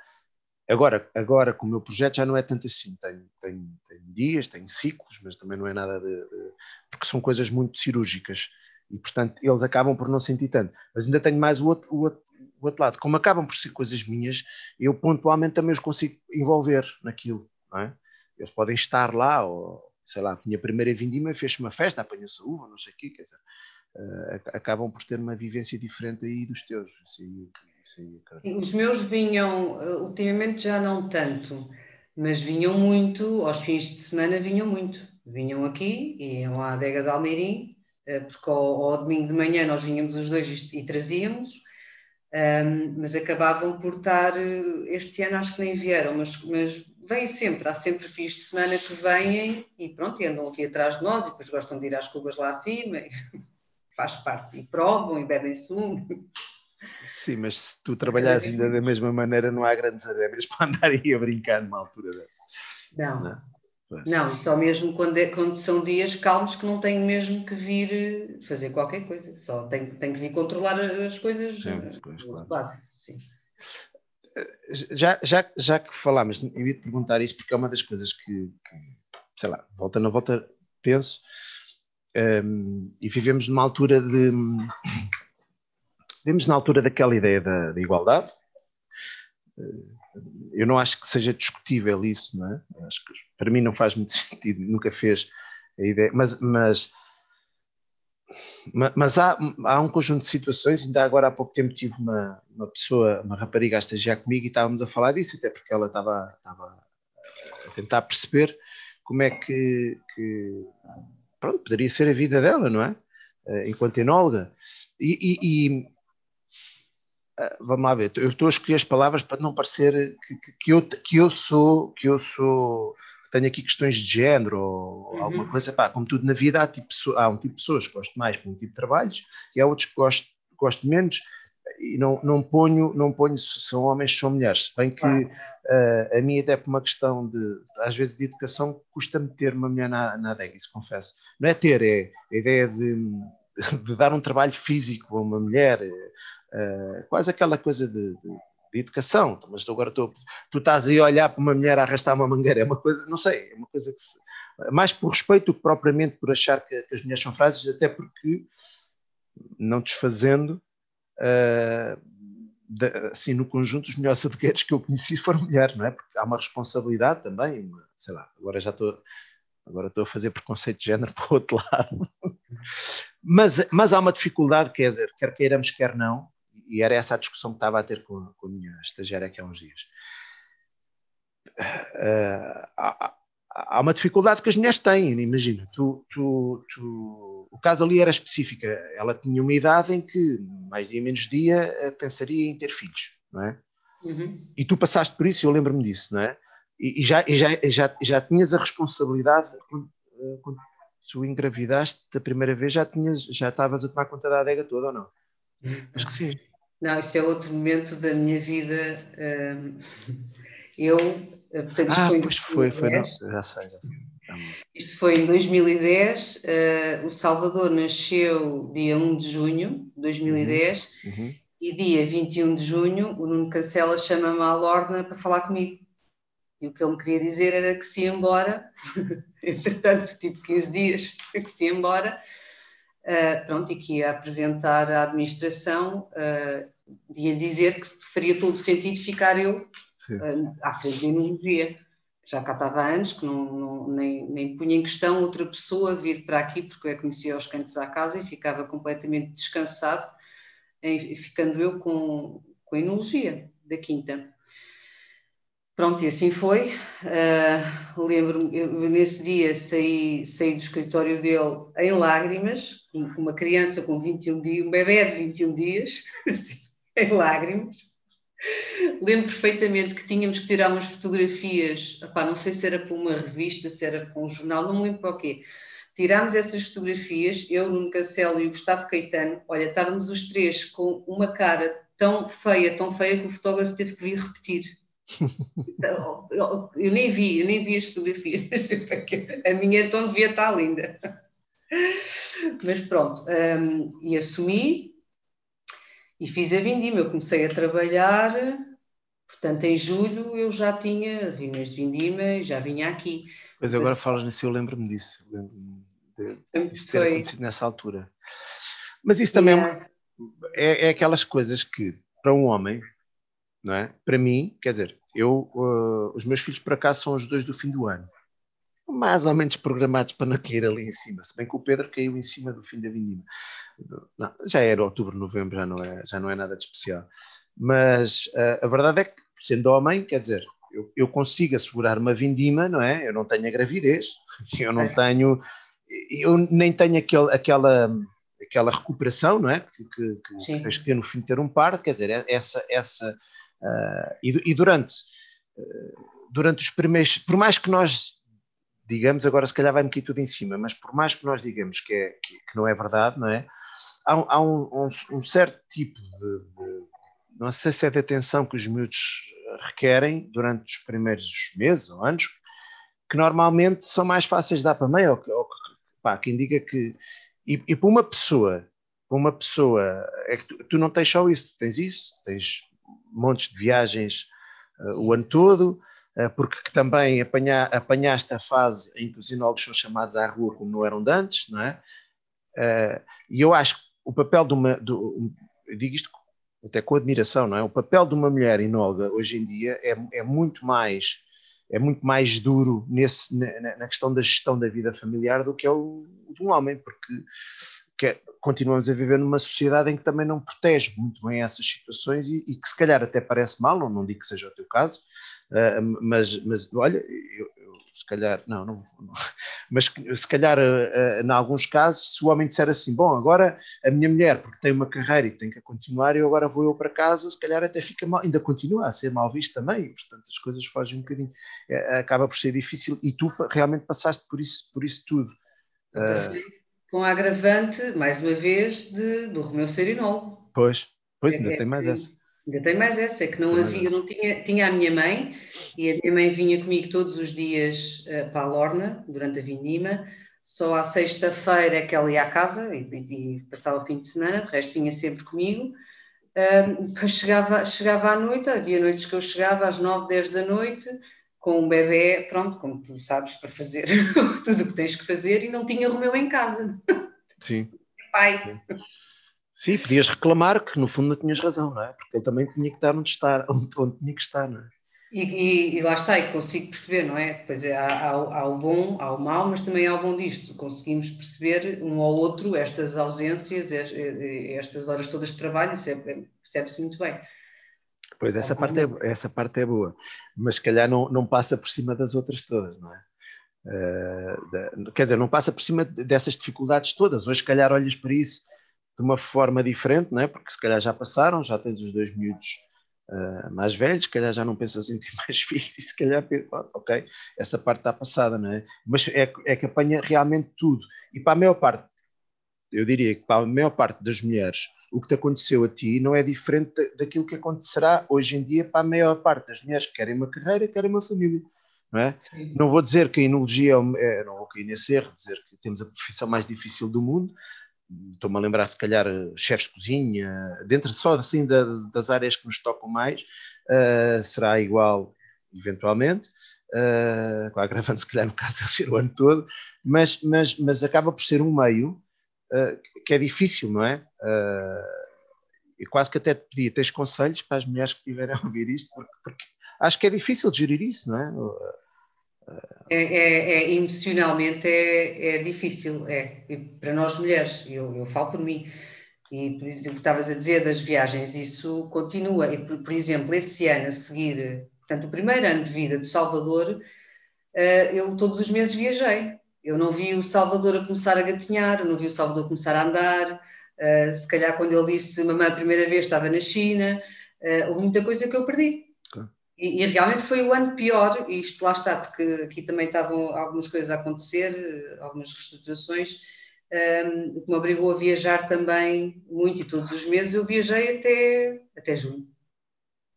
Agora, agora, com o meu projeto já não é tanto assim. Tenho, tenho dias, tenho ciclos, mas também não é nada de, de, porque são coisas muito cirúrgicas e, portanto, eles acabam por não sentir tanto. Mas ainda tenho mais o outro, o outro, o outro lado. Como acabam por ser coisas minhas, eu pontualmente também os consigo envolver naquilo, não é? Eles podem estar lá, ou sei lá, minha primeira vindima fez uma festa, apanhou-se a uva, não sei o quê, quer dizer, uh, acabam por ter uma vivência diferente aí dos teus. Assim, Sim, Os meus vinham, eh, ultimamente já não tanto, mas vinham muito, aos fins de semana vinham muito. Vinham aqui, iam à adega de Almeirim, eh, porque ao, ao domingo de manhã nós vinhamos os dois e, e trazíamos, um, ehm, mas acabavam por estar, este ano acho que nem vieram, mas, mas vêm sempre, há sempre fins de semana que vêm e pronto, e andam aqui atrás de nós e depois gostam de ir às cubas lá acima, [LAUGHS] faz parte, e provam e bebem sumo. Sim, mas se tu trabalhas ainda da mesma maneira, não há grandes adébias para andar aí a brincar numa altura dessa. Não. Não, não só mesmo quando, é, quando são dias calmos que não tenho mesmo que vir eh, fazer qualquer coisa, só tenho, tenho que vir controlar as coisas sim, eh, pois, claro. Sim. Já, já, já que falámos, eu ia te perguntar isto porque é uma das coisas que, que sei lá, volta na volta, penso, um, e vivemos numa altura de Vemos na altura daquela ideia da, da igualdade. Eh, eu não acho que seja discutível isso, não é? Acho que para mim não faz muito [LAUGHS] sentido, nunca fez a ideia, mas, mas, mas há, há um conjunto de situações, ainda agora há pouco tempo tive uma, uma pessoa, uma rapariga a estagiar comigo e estávamos a falar disso, até porque ela estava, estava a tentar perceber como é que, que pronto, poderia ser a vida dela, não é? Eh, enquanto enóloga. E, e, ah, vamos lá ver, eu estou a escolher as palavras para não parecer que, que, eu, que eu sou, que eu sou, tenho aqui questões de género ou uhum. alguma coisa, pá, como tudo na vida há, tipo, há um tipo de pessoas que gosto mais para um tipo de trabalhos e há outros que gosto, gosto menos e não, não ponho, não ponho se são homens, se são mulheres, se bem que uh, a mim até por uma questão de, às vezes de educação, custa-me ter uma mulher na, na adega, isso confesso. Não é ter, é a ideia de, de dar um trabalho físico a uma mulher, uh, quase aquela coisa de, de, de educação, mas agora estou, tu estás aí a olhar para uma mulher a arrastar uma mangueira, é uma coisa, não sei, é uma coisa que se, mais por respeito do que propriamente por achar que, que as mulheres são frágeis, até porque não desfazendo uh, de, assim, no conjunto, os melhores advogados que eu conheci foram mulheres, não é? Porque há uma responsabilidade também, uma, sei lá, agora já estou, agora estou a fazer preconceito de género [LAUGHS] para o outro lado. mas, mas há uma dificuldade, quer dizer, quer queiramos, quer não, e era essa a discussão que estava a ter com, com a minha estagiária aqui há uns dias. Uh, há, há, uma dificuldade que as mulheres têm, imagina, tu, tu, tu o caso ali era específico. Ela tinha uma idade em que, mais dia menos dia, pensaria em ter filhos, não é? Uhum. E tu passaste por isso, eu lembro-me disso, não é? E, e, já, e já, já, já tinhas a responsabilidade, quando, quando tu engravidaste da primeira vez, já, tinhas, já estavas a tomar conta da adega toda ou não? Acho que sim. Não, isso é outro momento da minha vida. Hum, eu. Eh, portanto, ah, foi pois foi, foi, não, já sei, já sei. Isto foi em 2010. Uh, eh, o Salvador nasceu dia 1 de junho de 2010 uhum. Uhum. e dia 21 de junho o Nuno Cancela chama-me à Lorna para falar comigo. E o que ele me queria dizer era que se ia embora, [LAUGHS] entretanto, tipo 15 dias, [LAUGHS] que se ia embora, uh, pronto, e que ia apresentar à administração, uh, ia dizer que faria todo o sentido ficar eu uh, à frente da enologia já cá estava há anos, que não, não, nem, nem punha em questão outra pessoa vir para aqui, porque eu conhecia os cantos à casa e ficava completamente descansado, em, ficando eu com, com a enologia da quinta. Pronto, e assim foi. Uh, Lembro-me, nesse dia saí, saí do escritório dele em lágrimas, uma criança com 21 dias, um bebê de 21 dias, [LAUGHS] assim, em lágrimas Lembro perfeitamente que tínhamos que tirar umas fotografias, opá, não sei se era para uma revista, se era para um jornal, não me lembro para o quê. Tirámos essas fotografias, eu, Nuno Castelo e o Gustavo Caetano, olha, estávamos os três com uma cara tão feia, tão feia que o fotógrafo teve que vir repetir. [LAUGHS] eu, eu, eu, nem vi, eu nem vi as fotografias, [LAUGHS] a minha então devia estar linda. Mas pronto, um, e assumi, e fiz a vindima, eu comecei a trabalhar, portanto, em julho eu já tinha reuniões de vindima e já vinha aqui. Mas agora Mas, falas nisso, eu lembro-me disso, lembro-me de, disso ter acontecido nessa altura. Mas isso também é, é, é, aquelas coisas que, para um homem, não é? para mim, quer dizer, eu, uh, os meus filhos para cá são os dois do fim do ano mais ou menos programados para não cair ali em cima, se bem que o Pedro caiu em cima do fim da vindima. Não, já era outubro, novembro, já não é, já não é nada de especial. Mas uh, a verdade é que, sendo homem, quer dizer, eu, eu, consigo assegurar uma vindima, não é? Eu não tenho a gravidez, [LAUGHS] eu não tenho, eu nem tenho aquele, aquela, aquela recuperação, não é? Que, que, que tens que ter no fim de ter um parto, quer dizer, é, essa, essa uh, e, e, durante, uh, durante os primeiros, por mais que nós digamos, agora se calhar vai-me cair tudo em cima, mas por mais que nós digamos que, é, que, que não é verdade, não é? Há, há um, um, um, certo tipo de, de, não sei se é de atenção que os miúdos requerem durante os primeiros meses ou anos, que normalmente são mais fáceis de dar para meio, ou, ou pá, quem diga que, e, e para uma pessoa, para uma pessoa, é que tu, tu não tens só isso, tens isso, tens montes de viagens uh, o ano todo, porque também apanha, apanhaste a fase em que os enólogos são chamados à rua como não eram de antes, não é? Eh, e eu acho que o papel de uma, eu digo isto até com admiração, não é? O papel de uma mulher enóloga hoje em dia é, é muito mais é muito mais duro nesse, na, na, questão da gestão da vida familiar do que é o, o de um homem, porque que, é, continuamos a viver numa sociedade em que também não protege muito bem essas situações e, e que se calhar até parece mal, ou não digo que seja o teu caso, Uh, mas, mas olha, eu, se calhar, não, não, não mas se calhar, uh, em alguns casos, se o homem disser assim, bom, agora a minha mulher, porque tem uma carreira e tem que continuar, eu agora vou eu para casa, se calhar até fica mal, ainda continua a ser mal visto também, portanto as coisas fogem um bocadinho, é, acaba por ser difícil, e tu realmente passaste por isso, por isso tudo. Uh, com a agravante, mais uma vez, de, do Romeu Serinol. Pois, pois, ainda é, tem mais essa. Ainda tem mais essa, é que não havia, não tinha, tinha a minha mãe, e a minha mãe vinha comigo todos os dias uh, para a Lorna, durante a vindima, só à sexta-feira é que ela ia à casa e, e, passava o fim de semana, de resto vinha sempre comigo. Um, depois chegava, chegava à noite, havia noites que eu chegava às nove, dez da noite, com um bebê, pronto, como tu sabes, para fazer [LAUGHS] tudo o que tens que fazer, e não tinha Romeu em casa. Sim. Pai. Sim, podias reclamar que no fundo não tinhas razão, não é? Porque ele também tinha que estar onde, estar, onde, tinha que estar, não é? E, e, e, lá está, e consigo perceber, não é? Pois é, há, há, há, o bom, há o mau, mas também há o bom disto. Conseguimos perceber um ao outro estas ausências, estas horas todas de trabalho, isso é, percebe-se muito bem. Pois, essa parte, é, essa parte é boa, mas se calhar não, não passa por cima das outras todas, não é? Uh, quer dizer, não passa por cima dessas dificuldades todas. Hoje, se calhar, olhas para isso de uma forma diferente, não é? Porque se calhar já passaram, já tens os dois miúdos uh, mais velhos, se calhar já não pensas em ter [LAUGHS] mais filhos e se calhar, ok, essa parte está passada, não é? Mas é, é que apanha realmente tudo. E para a maior parte, eu diria que para a maior parte das mulheres, o que te aconteceu a ti não é diferente daquilo que acontecerá hoje em dia para a maior parte das mulheres que querem uma carreira, querem uma família. Não, é? não vou dizer que a enologia é, não vou cair nesse erro, dizer que temos a profissão mais difícil do mundo, estou-me a lembrar se calhar chefes de cozinha, dentro só assim da, das áreas que nos tocam mais, uh, será igual eventualmente, uh, com a agravante se calhar no caso de ser o ano todo, mas, mas, mas acaba por ser um meio uh, que é difícil, não é? e quase que até te pedia, tens conselhos para as mulheres que estiverem a ouvir isto, porque, porque acho que é difícil gerir isso, não é? É, é, é, emocionalmente é, é difícil, é. E para nós mulheres, eu, eu falo por mim, e por isso que estavas a dizer das viagens, isso continua. E, por, por, exemplo, esse ano a seguir, portanto, o primeiro ano de vida de Salvador, uh, eu todos os meses viajei. Eu não vi o Salvador a começar a gatinhar, não vi o Salvador começar a andar. Uh, se calhar, quando ele disse mamãe a primeira vez, estava na China. Uh, houve muita coisa que eu perdi. E, e, realmente foi o ano pior, e isto lá está, porque aqui também estavam algumas coisas a acontecer, algumas reestruturações, um, que me obrigou a viajar também muito, e todos os meses eu viajei até, até junho.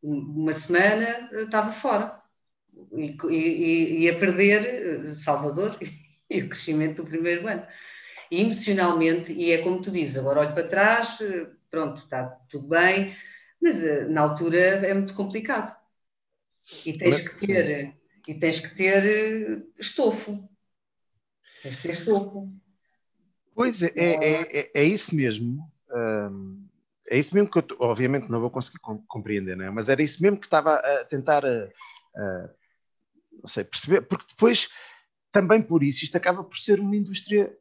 Uma semana estava fora, e, e, e a perder eh, Salvador [LAUGHS] e o crescimento do primeiro ano. E emocionalmente, e é como tu dizes, agora olho para trás, eh, pronto, está tudo bem, mas eh, na altura é muito complicado e tens que ter, e tens que ter eh, estofo. Tens que ter estofo. Pois é, é, é, é isso mesmo. é isso mesmo que eu, obviamente, não vou conseguir compreender, né? mas era isso mesmo que estava a tentar, uh, uh, não sei, perceber, porque depois, também por isso, isto acaba por ser uma indústria,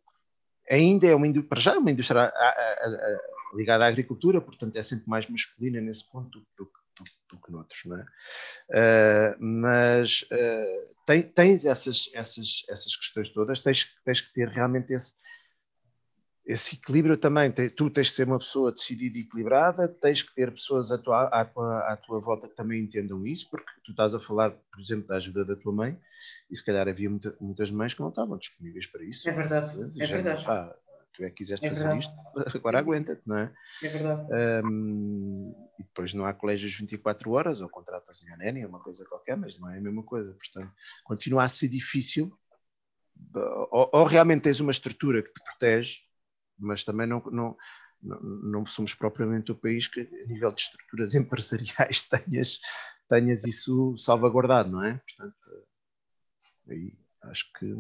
ainda é uma indústria, para já é uma indústria a, a, a, ligada à agricultura, portanto é sempre mais masculina nesse ponto do que do, do que noutros, não é? Uh, mas uh, tem, tens essas, essas, essas questões todas, tens, tens que ter realmente esse, esse equilíbrio também. tu tens que ser uma pessoa decidida e equilibrada, tens que ter pessoas à tua, à, tua, à tua volta que também entendam isso, porque tu estás a falar, por exemplo, da ajuda da tua mãe, e se calhar havia muita, muitas mães que não estavam disponíveis para isso. É verdade. É verdade. Pá, tu é que quiseste é fazer isto, [LAUGHS] agora aguenta-te, não é? É verdade. Um, e depois não há colégios 24 horas, ou contratas uma nénia, uma coisa qualquer, mas não é a mesma coisa. Portanto, continua a ser difícil, ou, ou realmente tens uma estrutura que te protege, mas também não, não, não, não, somos propriamente o país que, a nível de estruturas [LAUGHS] empresariais, [LAUGHS] tenhas, tenhas isso salvaguardado, não é? Portanto, aí acho que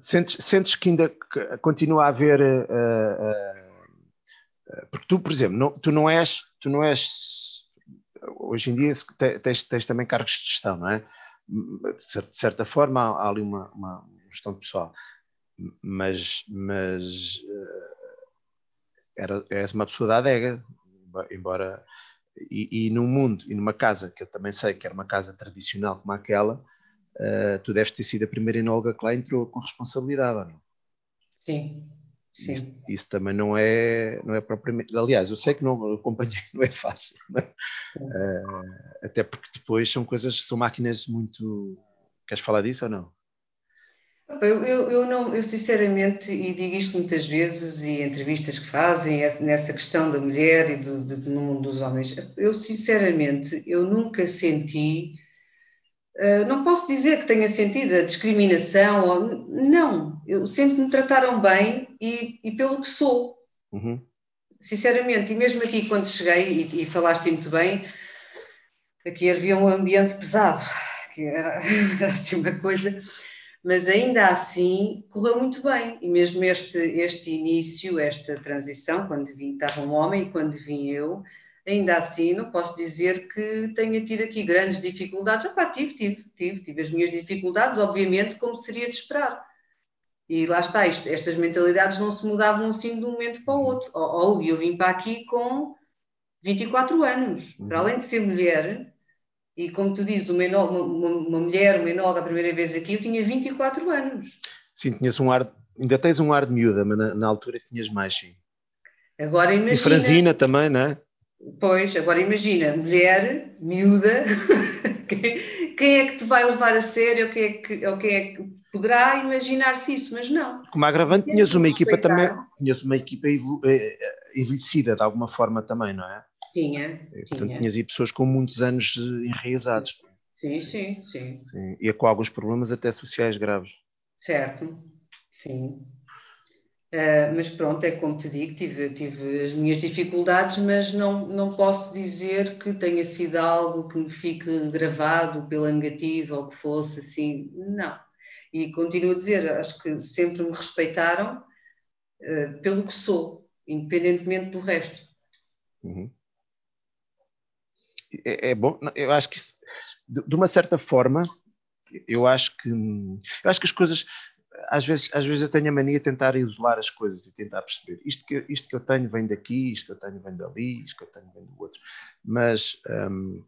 Sentes, sentes que ainda continua a haver. Uh, uh, porque tu, por exemplo, não, tu não és. Tu não és hoje em dia tens, tens também cargos de gestão, não é? De certa forma há, há ali uma, uma, gestão pessoal, mas, mas era, és uma pessoa da adega, embora. E, e num mundo e numa casa que eu também sei que era uma casa tradicional como aquela, uh, tu deves ter sido a primeira enóloga que lá entrou com responsabilidade, ou não? Sim, sim. Isso, isso, também não é, não é propriamente. Aliás, eu sei que não acompanhei, não é fácil, [LAUGHS] é? Uh, até porque depois são coisas, são máquinas muito. Queres falar disso ou não? Eu, eu, eu, não, eu sinceramente, e digo isto muitas vezes, e entrevistas que fazem nessa questão da mulher e do, do, no mundo dos homens, eu sinceramente, eu nunca senti, não posso dizer que tenha sentido a discriminação, ou, não, eu sempre me trataram bem e, e pelo que sou. Uhum. Sinceramente, e mesmo aqui quando cheguei, e, e falaste muito bem, aqui havia um ambiente pesado, que era, [LAUGHS] era assim uma coisa mas ainda assim correu muito bem. E mesmo este, este início, esta transição, quando vim, estava um homem e quando vim eu, ainda assim não posso dizer que tenha tido aqui grandes dificuldades. Pá, tive, tive, tive, tive as minhas dificuldades, obviamente, como seria de esperar. E lá está, isto, estas mentalidades não se mudavam assim de um momento para o outro. Ou, ou eu vim para aqui com 24 anos. Para uhum. além de ser mulher, e como tu dizes, uma, uma, uma mulher, uma enóloga a primeira vez aqui, eu tinha 24 anos. Sim, tinhas um ar, ainda tens um ar de miúda, mas na, na altura tinhas mais, sim. Agora imagina. Sim, franzina também, não é? Pois, agora imagina, mulher, miúda, [LAUGHS] quem, é que te vai levar a sério, ou quem é que, ou quem é que poderá imaginar-se isso, mas não. Como agravante, tinhas uma equipa também, tinhas uma equipa eh, envelhecida de alguma forma também, não é? Tinha. Portanto, tinha. tinhas aí pessoas com muitos anos enraizados. Sim, sim, sim, sim. E com alguns problemas até sociais graves. Certo, sim. Uh, mas pronto, é como te digo, tive, tive as minhas dificuldades, mas não, não posso dizer que tenha sido algo que me fique gravado pela negativa ou que fosse assim, não. E continuo a dizer, acho que sempre me respeitaram uh, pelo que sou, independentemente do resto. Uhum é, é, bom, eu acho que isso, de, de, uma certa forma, eu acho que eu acho que as coisas às vezes, às vezes eu tenho a mania de tentar isolar as coisas e tentar perceber isto que, isto que eu tenho vem daqui, isto que eu tenho vem dali, isto que eu tenho vem do outro. Mas hum,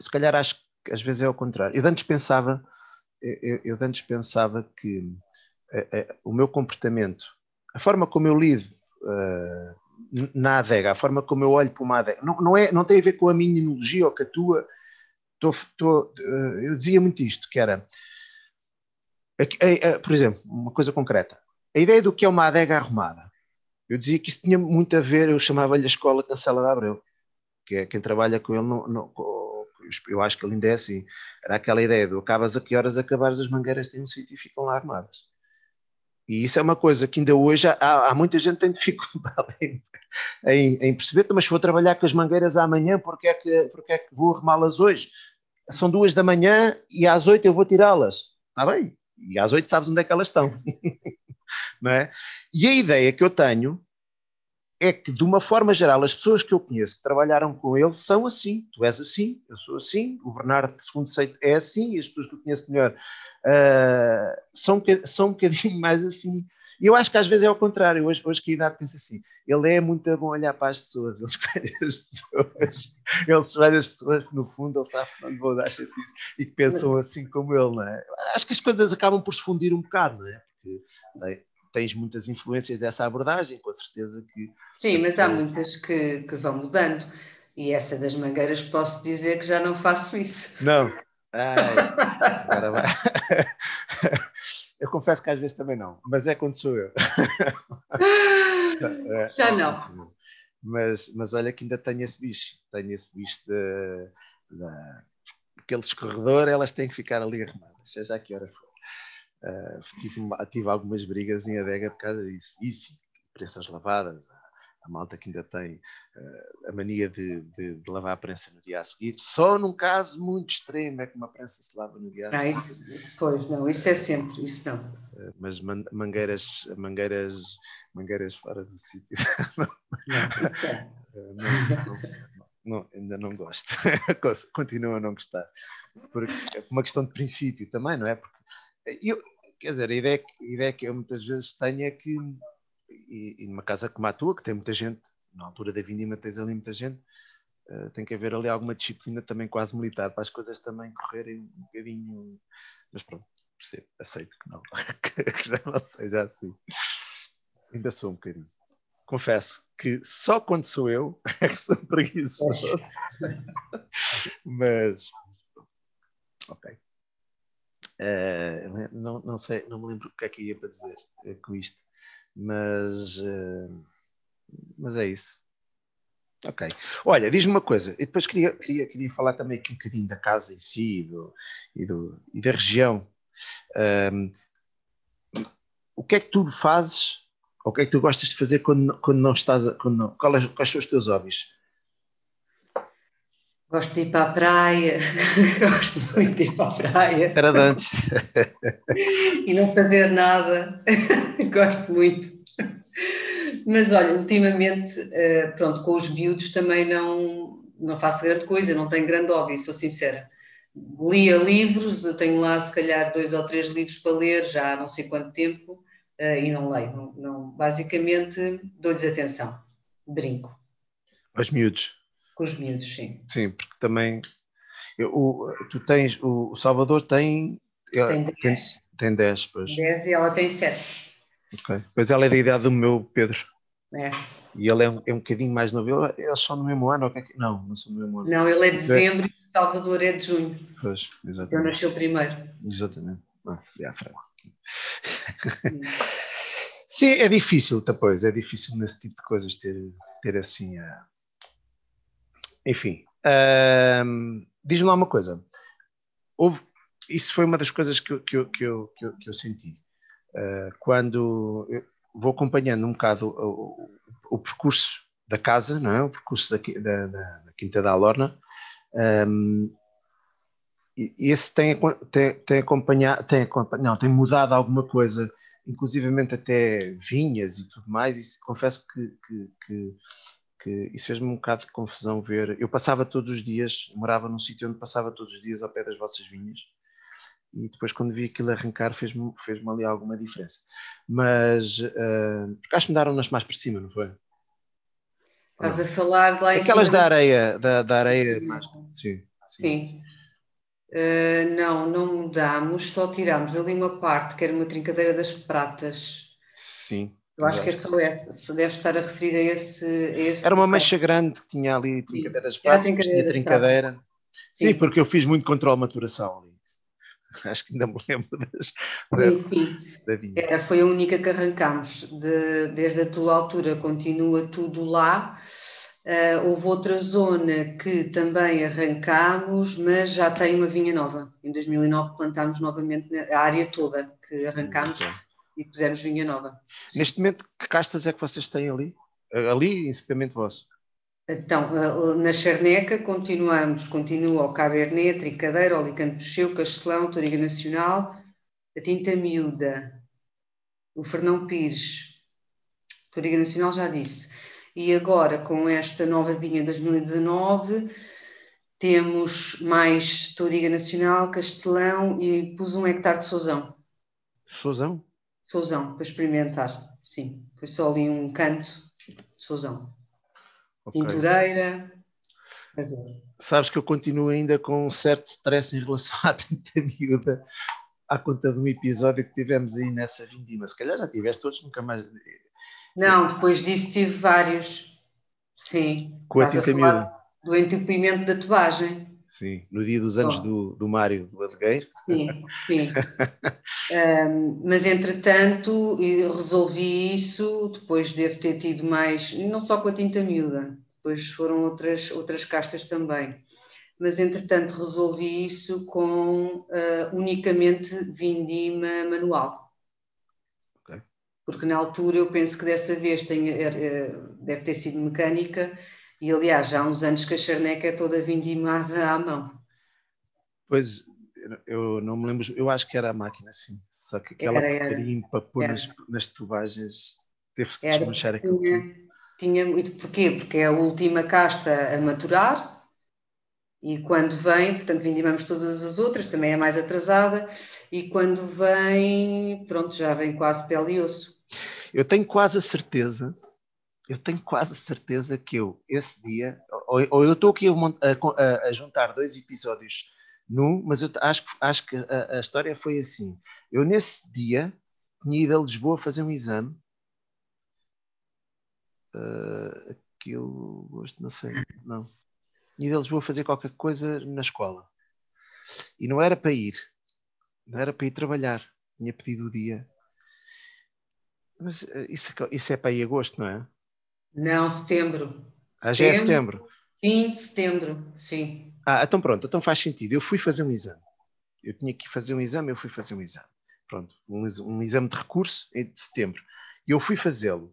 se calhar acho que às vezes é ao contrário. Eu antes pensava, eu, eu antes pensava que eh, eh, o meu comportamento, a forma como eu lido uh, na adega, a forma como eu olho para uma adega, não, não, é, não tem a ver com a minha enologia ou com a tua. Tô, tô, eu dizia muito isto, que era, por exemplo, uma coisa concreta, a ideia do que é uma adega arrumada. Eu dizia que isso tinha muito a ver, eu chamava-lhe a escola Cancela de Abreu, que é quem trabalha com ele, não, não, eu acho que ele ainda é assim, era aquela ideia do acabas a que horas acabares as mangueiras têm um sítio e ficam lá armadas. E isso é uma coisa que ainda hoje há, há muita gente que tem dificuldade [LAUGHS] em, em, em, perceber, mas se vou trabalhar com as mangueiras amanhã, porque é que, porque é que vou arrumá-las hoje? São duas da manhã e às oito eu vou tirá-las. Está bem? E às oito sabes onde é que elas estão. [LAUGHS] Não é? E a ideia que eu tenho é que, de uma forma geral, as pessoas que eu conheço que trabalharam com ele são assim. Tu és assim, eu sou assim, o Bernardo, segundo sei, é assim, e as pessoas que eu conheço melhor uh, são, são um bocadinho [LAUGHS] mais assim. E eu acho que às vezes é ao contrário. Hoje, hoje que a idade pensa assim: ele é muito bom olhar para as pessoas, ele escolhe as pessoas, [LAUGHS] ele escolhe as pessoas que, no fundo, ele sabe que não lhe vou dar chatice e que pensam assim como ele, não é? Acho que as coisas acabam por se fundir um bocado, não é? Porque tens muitas influências dessa abordagem, com certeza que. Sim, mas há muitas que, que vão mudando. E essa das mangueiras posso dizer que já não faço isso. Não. Ai, agora vai. [LAUGHS] Eu confesso que às vezes também não, mas é quando sou eu. [LAUGHS] É, já é não. Mas, mas olha que ainda tenho esse bicho, tenho esse bicho de, de, aquele escorredor, elas têm que ficar ali arrumadas, seja a que hora for. Uh, tive, tive, algumas brigas em adega por causa disso. Isso, prensas lavadas, a, malta que ainda tem uh, a mania de, de, de, lavar a prensa no dia a seguir. Só num caso muito extremo é que uma prensa se lava no dia a seguir. Ah, isso, pois, não, isso é sempre, isso não. Uh, mas man, mangueiras, mangueiras, mangueiras fora do sítio. [LAUGHS] não, não, não, não, ainda não gosto. [LAUGHS] Continuo a não gostar. Porque é uma questão de princípio também, não é? Porque eu, quer dizer, a ideia, a ideia que eu muitas vezes tenho é que, e, e numa casa como a tua, que tem muita gente, na altura da vindima tens ali muita gente, uh, tem que haver ali alguma disciplina também quase militar para as coisas também correrem um bocadinho. Mas pronto, percebo, aceito que não, [LAUGHS] que já não seja assim. Ainda sou um bocadinho. Confesso que só quando sou eu [LAUGHS] é que sou preguiçoso. [LAUGHS] Mas, ok. Uh, não, não sei, não me lembro o que é que ia para dizer uh, com isto, mas, uh, mas é isso. Ok. Olha, diz-me uma coisa, e depois queria, queria, queria falar também aqui um bocadinho da casa em si e, do, e, do, e da região. Um, o que é que tu fazes, ou o que é que tu gostas de fazer quando, quando não estás, quando não, quais, quais são os teus hobbies? Gosto de ir para a praia, [LAUGHS] gosto muito de ir para a praia. Era de antes. [LAUGHS] e não fazer nada, [LAUGHS] gosto muito. Mas olha, ultimamente, eh, pronto, com os miúdos também não, não faço grande coisa, não tenho grande hobby, sou sincera. Lia livros, tenho lá se calhar dois ou três livros para ler já há não sei quanto tempo eh, e não leio. Não, não basicamente dou-lhes atenção, brinco. Aos miúdos? Com os miúdos, sim. Sim, porque também eu, o, tu tens, o Salvador tem. Tem 10. Tem, tem 10, pois. 10 e ela tem 7. Ok. Pois ela é da idade do meu Pedro. É. E ele é um, é um bocadinho mais novo. Eles são no mesmo ano? É não, não são no mesmo ano. Não, ele é de dezembro e o Salvador é de junho. Pois, exatamente. Eu nasceu primeiro. Exatamente. Ah, é [LAUGHS] Sim, é difícil, depois, é difícil nesse tipo de coisas ter, ter assim a, enfim, diz-me lá uma coisa. Houve, isso foi uma das coisas que eu, que eu, que eu, que eu, que eu senti. Uh, quando vou acompanhando um bocado o, o, o, percurso da casa, não é? o percurso da, da, da Quinta da Alorna, um, esse tem, tem, tem acompanhado, tem, acompanhado, não, tem mudado alguma coisa, inclusivamente até vinhas e tudo mais, e confesso que, que, que que isso fez-me um bocado de confusão ver. Eu passava todos os dias, morava num sítio onde passava todos os dias ao pé das vossas vinhas, e depois, quando vi aquilo arrancar, fez-me fez ali alguma diferença. Mas uh, acho que me daram-nas mais para cima, não foi? Estás a falar lá em Aquelas da areia, da, da areia mais. Sim. Sim. sim. Uh, não, não mudamos, só tiramos ali uma parte que era uma trincadeira das pratas. Sim. Eu acho que é só essa, só deve estar a referir a esse. A esse Era uma mancha grande que tinha ali trincadeiras práticas, tinha trincadeira. Sim, sim, porque eu fiz muito controle maturação ali. [LAUGHS] Acho que ainda me lembro das, sim, sim. Da vinha. Era, foi a única que arrancámos. De, desde a tua altura continua tudo lá. Uh, houve outra zona que também arrancámos, mas já tem uma vinha nova. Em 2009 plantámos novamente a área toda que arrancámos e pusemos vinha nova. Neste momento, que castas é que vocês têm ali? Ali, em equipamento vosso? Então, na Charneca continuamos, continua o Cabernet, Tricadeira, Olicante Puxeu, Castelão, Toriga Nacional, a Tinta Miúda, o Fernão Pires, Toriga Nacional já disse. E agora, com esta nova vinha 2019, temos mais Toriga Nacional, Castelão e pus um hectare de Sousão. Sousão? Sousão, para experimentar, sim. Foi só ali um canto de Sousão. Okay. Tintureira. Sabes que eu continuo ainda com um certo stress em relação [LAUGHS] à tinta miúda, à conta de um episódio que tivemos aí nessa vindima. Se calhar já tiveste todos, nunca mais. Não, depois disso tive vários. Sim. Com a tinta miúda. Do entupimento da tubagem. Sim, no dia dos anos do, do Mário do Adegueiro. Sim, sim. um, mas entretanto resolvi isso, depois devo ter tido mais, não só com a tinta miúda, depois foram outras, outras castas também. Mas entretanto resolvi isso com uh, unicamente vindima manual. Okay. Porque na altura eu penso que dessa vez tem, uh, deve ter sido mecânica e aliás, já há uns anos que a charneca é toda vindimada à mão. Pois, eu não me lembro, eu acho que era a máquina, sim. Só que aquela era, porcaria para pôr nas, nas, tubagens teve-se de desmanchar aquilo. Tinha, tinha muito, porquê? Porque é a última casta a maturar e quando vem, portanto, vindimamos todas as outras, também é mais atrasada, e quando vem, pronto, já vem quase pele e osso. Eu tenho quase a certeza eu tenho quase certeza que eu, esse dia, ou, ou eu estou aqui a, a, a, juntar dois episódios num, mas eu acho, acho que a, a, história foi assim. Eu, nesse dia, tinha ido a Lisboa fazer um exame. Uh, aquilo, gosto, não sei, não. Tinha ido a Lisboa fazer qualquer coisa na escola. E não era para ir, não era para ir trabalhar. Tinha pedido o dia. Mas uh, isso, isso é para ir agosto, não é? Não, setembro. Ah, já é setembro? Fim de setembro, sim. Ah, então pronto, então faz sentido. Eu fui fazer um exame. Eu tinha que fazer um exame, eu fui fazer um exame. Pronto, um, um exame de recurso de setembro. E eu fui fazê-lo.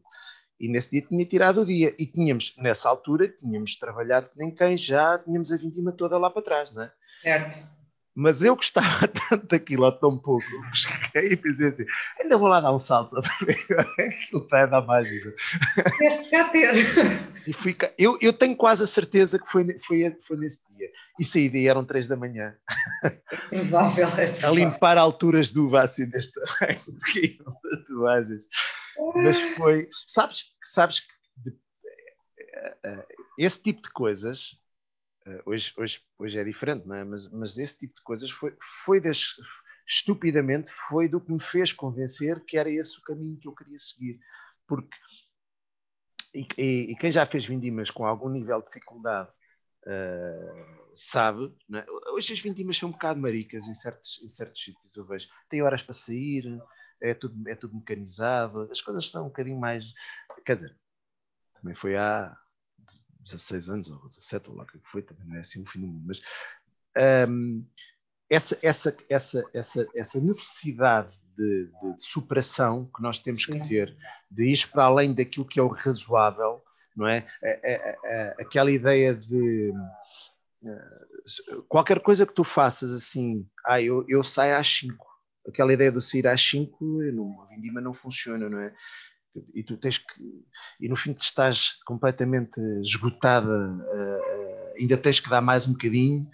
E nesse dia tinha tirado o dia. E tínhamos, nessa altura, tínhamos trabalhado que nem quem já tínhamos a vindima toda lá para trás, não é? Certo. Mas eu gostava [LAUGHS] tanto daquilo, tão pouco, que cheguei e pensei assim: ainda vou lá dar um salto aquilo está a dar mágica. cá ter. E fui eu, eu tenho quase a certeza que foi, foi, foi nesse dia. E saí daí, eram três da manhã. Provável. É a limpar alturas do uva assim deste das toalhas. Mas foi. Sabes, sabes que de, eh, eh, esse tipo de coisas hoje, hoje, hoje é diferente, não é? Mas, mas esse tipo de coisas foi, foi das, estupidamente foi do que me fez convencer que era esse o caminho que eu queria seguir. Porque, e, e, e quem já fez vindimas com algum nível de dificuldade uh, sabe, é? hoje as vindimas são um bocado maricas em certos, em certos sítios, eu vejo. Tem horas para sair, é tudo, é tudo mecanizado, as coisas são um bocadinho mais. Quer dizer, também foi há 16 anos ou 17, ou lá que foi, também não é assim o fim do mundo, mas um, essa, essa, essa, essa, essa necessidade de, de, de, superação que nós temos que ter, de ir para além daquilo que é o razoável, não é? é, é, é aquela ideia de uh, qualquer coisa que tu faças assim, ah, eu, eu saio às 5, aquela ideia de sair às 5, a vindima não funciona, não é? E tu tens que e no fim te estás completamente esgotada uh, ainda tens que dar mais um bocadinho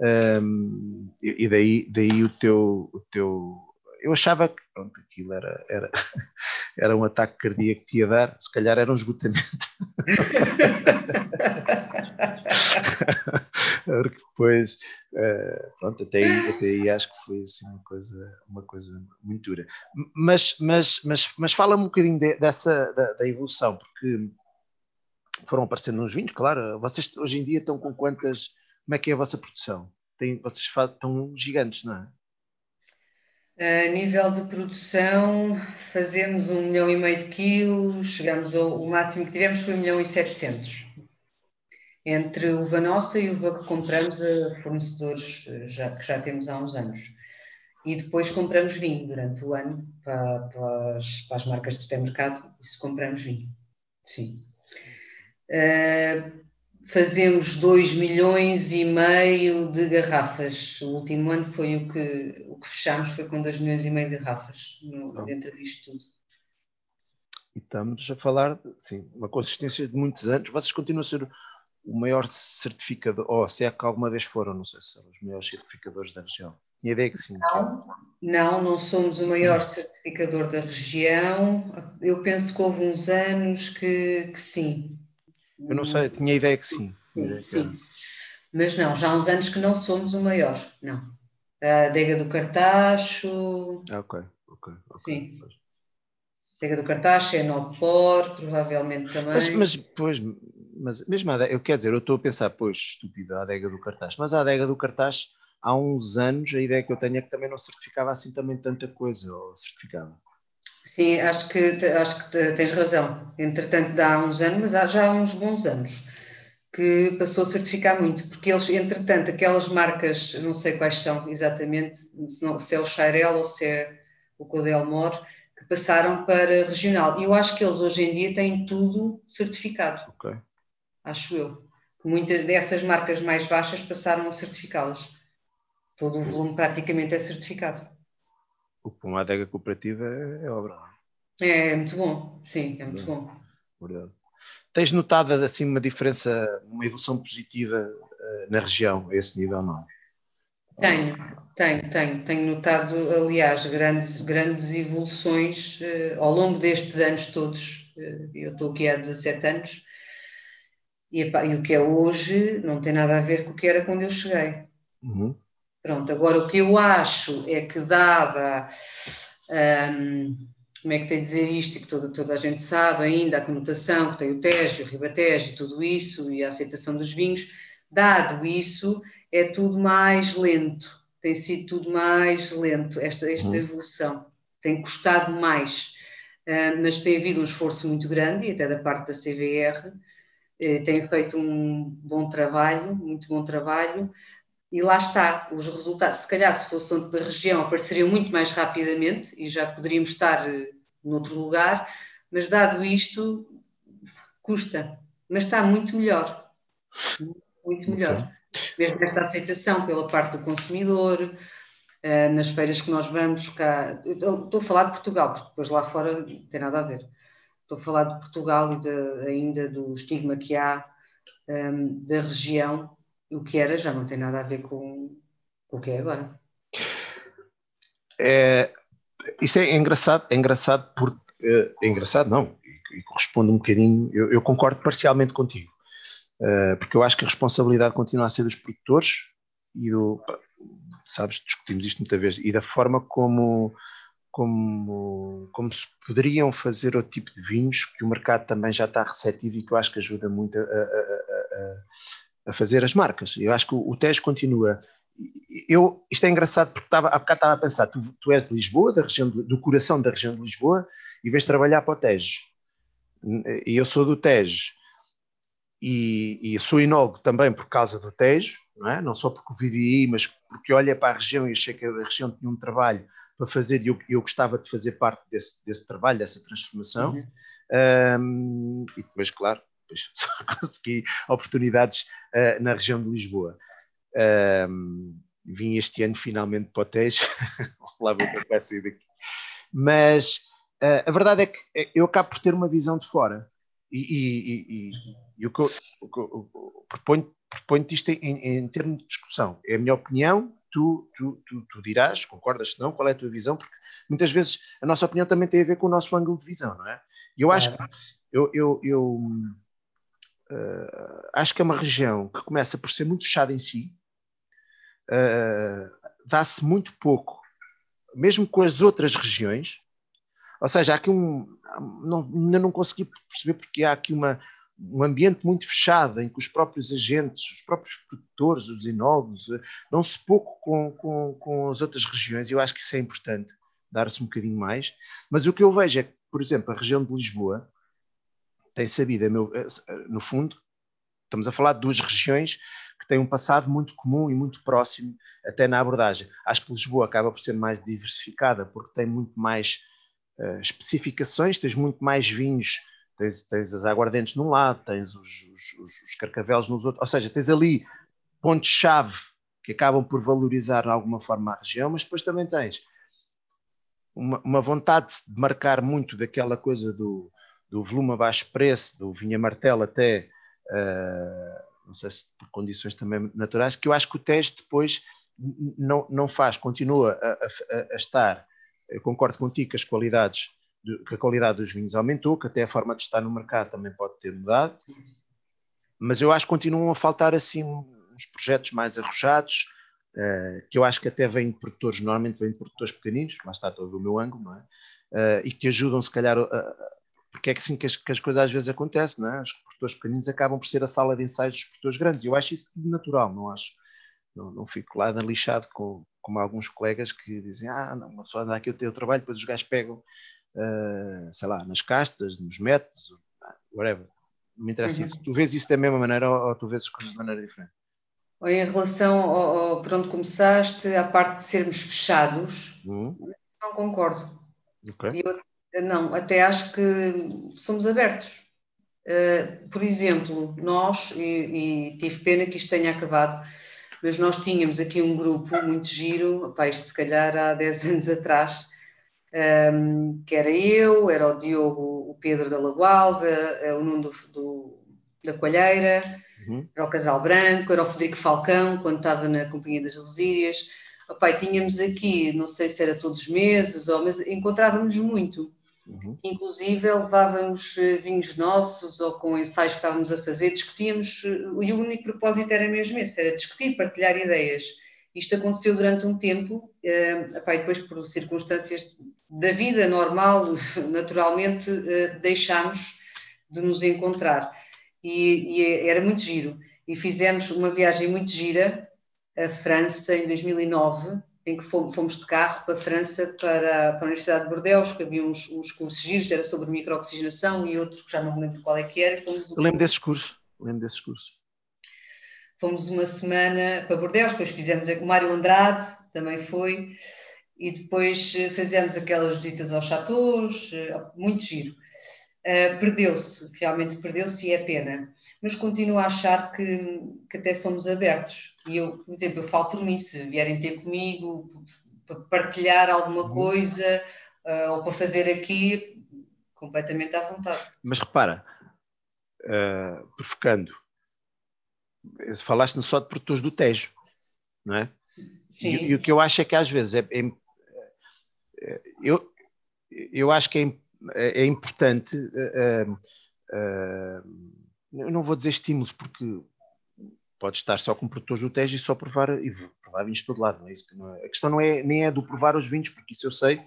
ehm, e, daí daí o teu o teu eu achava que pronto, aquilo era, era, [LAUGHS] era um ataque cardíaco que ia dar, se calhar era um esgotamento. [LAUGHS] Porque depois, uh, pronto, até aí, até aí acho que foi assim, uma, coisa, uma coisa muito dura. Mas, mas, mas, mas fala-me um bocadinho de, dessa, da, da, evolução, porque foram aparecendo uns vinhos, claro. Vocês hoje em dia estão com quantas. Como é que é a vossa produção? Tem, vocês estão gigantes, não é? A nível de produção, fazemos um milhão e meio de quilos, chegamos ao o máximo que tivemos foi um milhão e setecentos. Entre uva nossa e uva que compramos a fornecedores eh, já, que já temos há uns anos. E depois compramos vinho durante o ano para, para, as, para as, marcas de supermercado, isso compramos vinho. Sim. Uh, fazemos 2 milhões e meio de garrafas. O último ano foi o que, o que fechámos, foi com 2 milhões e meio de garrafas no, dentro disto tudo. E estamos a falar, sim, uma consistência de muitos anos. Vocês continuam a ser o maior certificador, ou se é que alguma vez foram, não sei se são os maiores certificadores da região. Tinha ideia que sim. Não, não, não somos o maior certificador da região. Eu penso que houve uns anos que, que sim, eu não sei, tinha ideia que sim. Sim, sim. Mas não, já há uns anos que não somos o maior, não. A Adega do Cartacho. Ah, ok, ok. okay. Sim. Adega do Cartacho, Enopor, provavelmente também. Mas, mas pois, mas mesmo a adega, eu quero dizer, eu estou a pensar, pois, estúpido, a Adega do Cartacho, mas a Adega do Cartacho, há uns anos, a ideia que eu tenho é que também não certificava assim também tanta coisa, ou certificava. Sim, acho que, acho que tens razão. Entretanto, há uns anos, mas já há uns bons anos, que passou a certificar muito, porque eles, entretanto, aquelas marcas, não sei quais são exatamente, se, não, se é o Chairel ou se é o Codelmor, que passaram para regional. E eu acho que eles hoje em dia têm tudo certificado. Ok. Acho eu. Muitas dessas marcas mais baixas passaram a certificá-las. Todo o volume praticamente é certificado o que para uma adega cooperativa é, é obra. É, é muito bom, sim, é muito bom. Verdade. Tens notado assim uma diferença, uma evolução positiva uh, na região, a esse nível, não? Tenho, tenho, tenho. Tenho notado, aliás, grandes, grandes evoluções uh, ao longo destes anos todos Eh, eu estou aqui há 17 anos e, epá, e, o que é hoje não tem nada a ver com o que era quando eu cheguei. Uhum. Pronto, agora o que eu acho é que dada, um, como é que tem a dizer isto, e que toda, toda a gente sabe ainda, a conotação que tem o Tejo, o Ribatejo e tudo isso, e a aceitação dos vinhos, dado isso, é tudo mais lento, tem sido tudo mais lento, esta, esta uhum. evolução, tem custado mais, uh, mas tem havido um esforço muito grande, e até da parte da CVR, uh, tem feito um bom trabalho, muito bom trabalho, e lá está, os resultados, se calhar se fosse da região, apareceriam muito mais rapidamente e já poderíamos estar uh, noutro lugar, mas dado isto, custa, mas está muito melhor, muito melhor. Mesmo esta aceitação pela parte do consumidor, uh, nas feiras que nós vamos cá, estou a falar de Portugal, porque depois lá fora não tem nada a ver. Estou a falar de Portugal e de, ainda do estigma que há ehm, da região o que era já não tem nada a ver com, o que é agora. É, isso é engraçado, é engraçado porque é engraçado não, e, e corresponde um bocadinho, eu, eu concordo parcialmente contigo, uh, porque eu acho que a responsabilidade continua a ser dos produtores e do, sabes, discutimos isto muitas vezes, e da forma como, como, como se poderiam fazer outro tipo de vinhos, que o mercado também já está receptivo e que eu acho que ajuda muito a, a, a, a fazer as marcas. Eu acho que o, o Tejo continua. Eu, isto é engraçado porque estava, há bocado estava a pensar, tu, tu és de Lisboa, da região de, do coração da região de Lisboa, e vens trabalhar para o Tejo. E eu sou do Tejo. E, e sou inólogo também por causa do Tejo, não, é? não só porque vivi aí, mas porque olha para a região e achei que a região tinha um trabalho para fazer e eu, eu gostava de fazer parte desse, desse trabalho, dessa transformação. Uhum. Um, e depois, claro, depois [LAUGHS] só consegui oportunidades uh, na região de Lisboa. Um, vim este ano finalmente para o Tejo, [LAUGHS] lá vou para sair daqui. Mas uh, a verdade é que eh, eu acabo por ter uma visão de fora. E, e, e, e o que eu, o que eu proponho, proponho isto em, em termos de discussão. É a minha opinião, tu, tu, tu, tu dirás, concordas se não, qual é a tua visão, porque muitas vezes a nossa opinião também tem a ver com o nosso ângulo de visão, não é? Eu acho que eu, eu, eu uh, acho que é uma região que começa por ser muito fechada em si, uh, dá-se muito pouco, mesmo com as outras regiões, ou seja, há aqui um. Não, ainda não consegui perceber porque há aqui uma, um ambiente muito fechado em que os próprios agentes, os próprios produtores, os enólogos, eh, dão-se pouco com, com, com as outras regiões, eu acho que isso é importante, dar-se um bocadinho mais. Mas o que eu vejo é que, por exemplo, a região de Lisboa tem sabido, no fundo, estamos a falar de duas regiões que têm um passado muito comum e muito próximo até na abordagem. Acho que Lisboa acaba por ser mais diversificada porque tem muito mais uh, especificações, tens muito mais vinhos, tens, tens as aguardentes num lado, tens os, os, os carcavelos nos outros, ou seja, tens ali pontos-chave que acabam por valorizar de alguma forma a região, mas depois também tens uma, uma vontade de marcar muito daquela coisa do do volume a baixo preço, do vinha martelo até, uh, não sei se por condições também naturais, que eu acho que o teste depois não, não faz, continua a, a, a estar, eu concordo contigo que as qualidades, que a qualidade dos vinhos aumentou, que até a forma de estar no mercado também pode ter mudado, mas eu acho que continuam a faltar assim uns projetos mais arrojados, Uh, que eu acho que até vêm de produtores, normalmente vêm de produtores pequeninos, lá está todo o meu ângulo, não é? Uh, e que ajudam se calhar a, porque é que assim que as, que as, coisas às vezes acontecem, não é? Os produtores pequeninos acabam por ser a sala de ensaios dos produtores grandes, eu acho isso natural, não acho, não, não fico lá lixado com, como alguns colegas que dizem, ah, não, uma pessoa anda aqui o teu trabalho, depois os gajos pegam, uh, sei lá, nas castas, nos métodos, whatever, não me interessa uhum. isso. Tu vês isso da mesma maneira ou, ou tu vês as coisas de maneira diferente? Em relação ao, ao, por onde começaste, à parte de sermos fechados, uhum. não concordo. Okay. Eu não, até acho que somos abertos. Uh, por exemplo, nós, e, e, tive pena que isto tenha acabado, mas nós tínhamos aqui um grupo muito giro, pá, isto se calhar há 10 [LAUGHS] anos atrás, um, ehm, que era eu, era o Diogo, o Pedro da Lagoalva, eh, o Nuno do, do, da Coalheira, uhum. era o Casal Branco, era o Federico Falcão, quando estava na Companhia das Lesírias. Opa, tínhamos aqui, não sei se era todos os meses, ou, mas encontrávamos muito. Uhum. Inclusive levávamos eh, vinhos nossos ou com ensaios que estávamos a fazer, discutíamos, eh, e o único propósito era mesmo esse, era discutir, partilhar ideias. Isto aconteceu durante um tempo, eh, e depois por circunstâncias da vida normal, [LAUGHS] naturalmente, eh, deixámos de nos encontrar. E, e, era muito giro. E fizemos uma viagem muito gira à França em 2009, em que fomos, de carro para a França, para, para a Universidade de Bordeaux, que havia uns, uns cursos giros, era sobre microoxigenação e outro que já não me lembro qual é que era. Fomos, Eu lembro desses cursos, lembro desses cursos. Fomos uma semana para Bordeaux, depois fizemos o Mário Andrade, também foi, e depois eh, fizemos aquelas visitas aos chateaus, eh, muito giro. Uh, perdeu-se, realmente perdeu-se e é pena. Mas continuo a achar que, que até somos abertos. E eu, por exemplo, eu falo por mim, se vierem ter comigo para partilhar alguma uhum. coisa uh, ou para fazer aqui, completamente à vontade. Mas repara, uh, provocando, falaste só de produtores do Tejo, não é? Sim. E, e, o que eu acho é que às vezes é, é, é eu, eu acho que é é, é importante. Uh, uh, não vou dizer estímulos, porque pode estar só com produtores do Tejo e só provar, e provar vinhos de todo lado. Não é isso que não é. A questão não é, nem é do provar os vinhos, porque isso eu sei,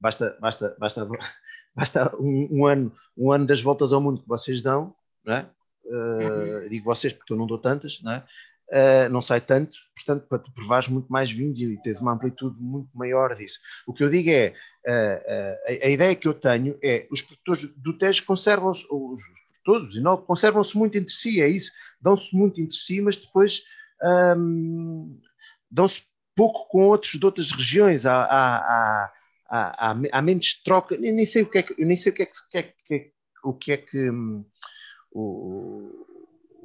basta, basta, basta, [LAUGHS] basta um, um ano, um ano das voltas ao mundo que vocês dão, não é? Uh, uhum. Digo vocês porque eu não dou tantas, não é? Uh, não sai tanto, portanto, para tu provares muito mais vinhos e tens uma amplitude muito maior disso. O que eu digo é, uh, a, a, ideia que eu tenho é, os produtores do Tejo conservam-se, os produtores, não, conservam-se muito entre si, é isso, dão-se muito entre si, mas depois um, dão-se pouco com outros de outras regiões, há, há, há, há, há menos troca, nem, sei o que é que, nem sei o que é que, que, é que o que é que um, o, o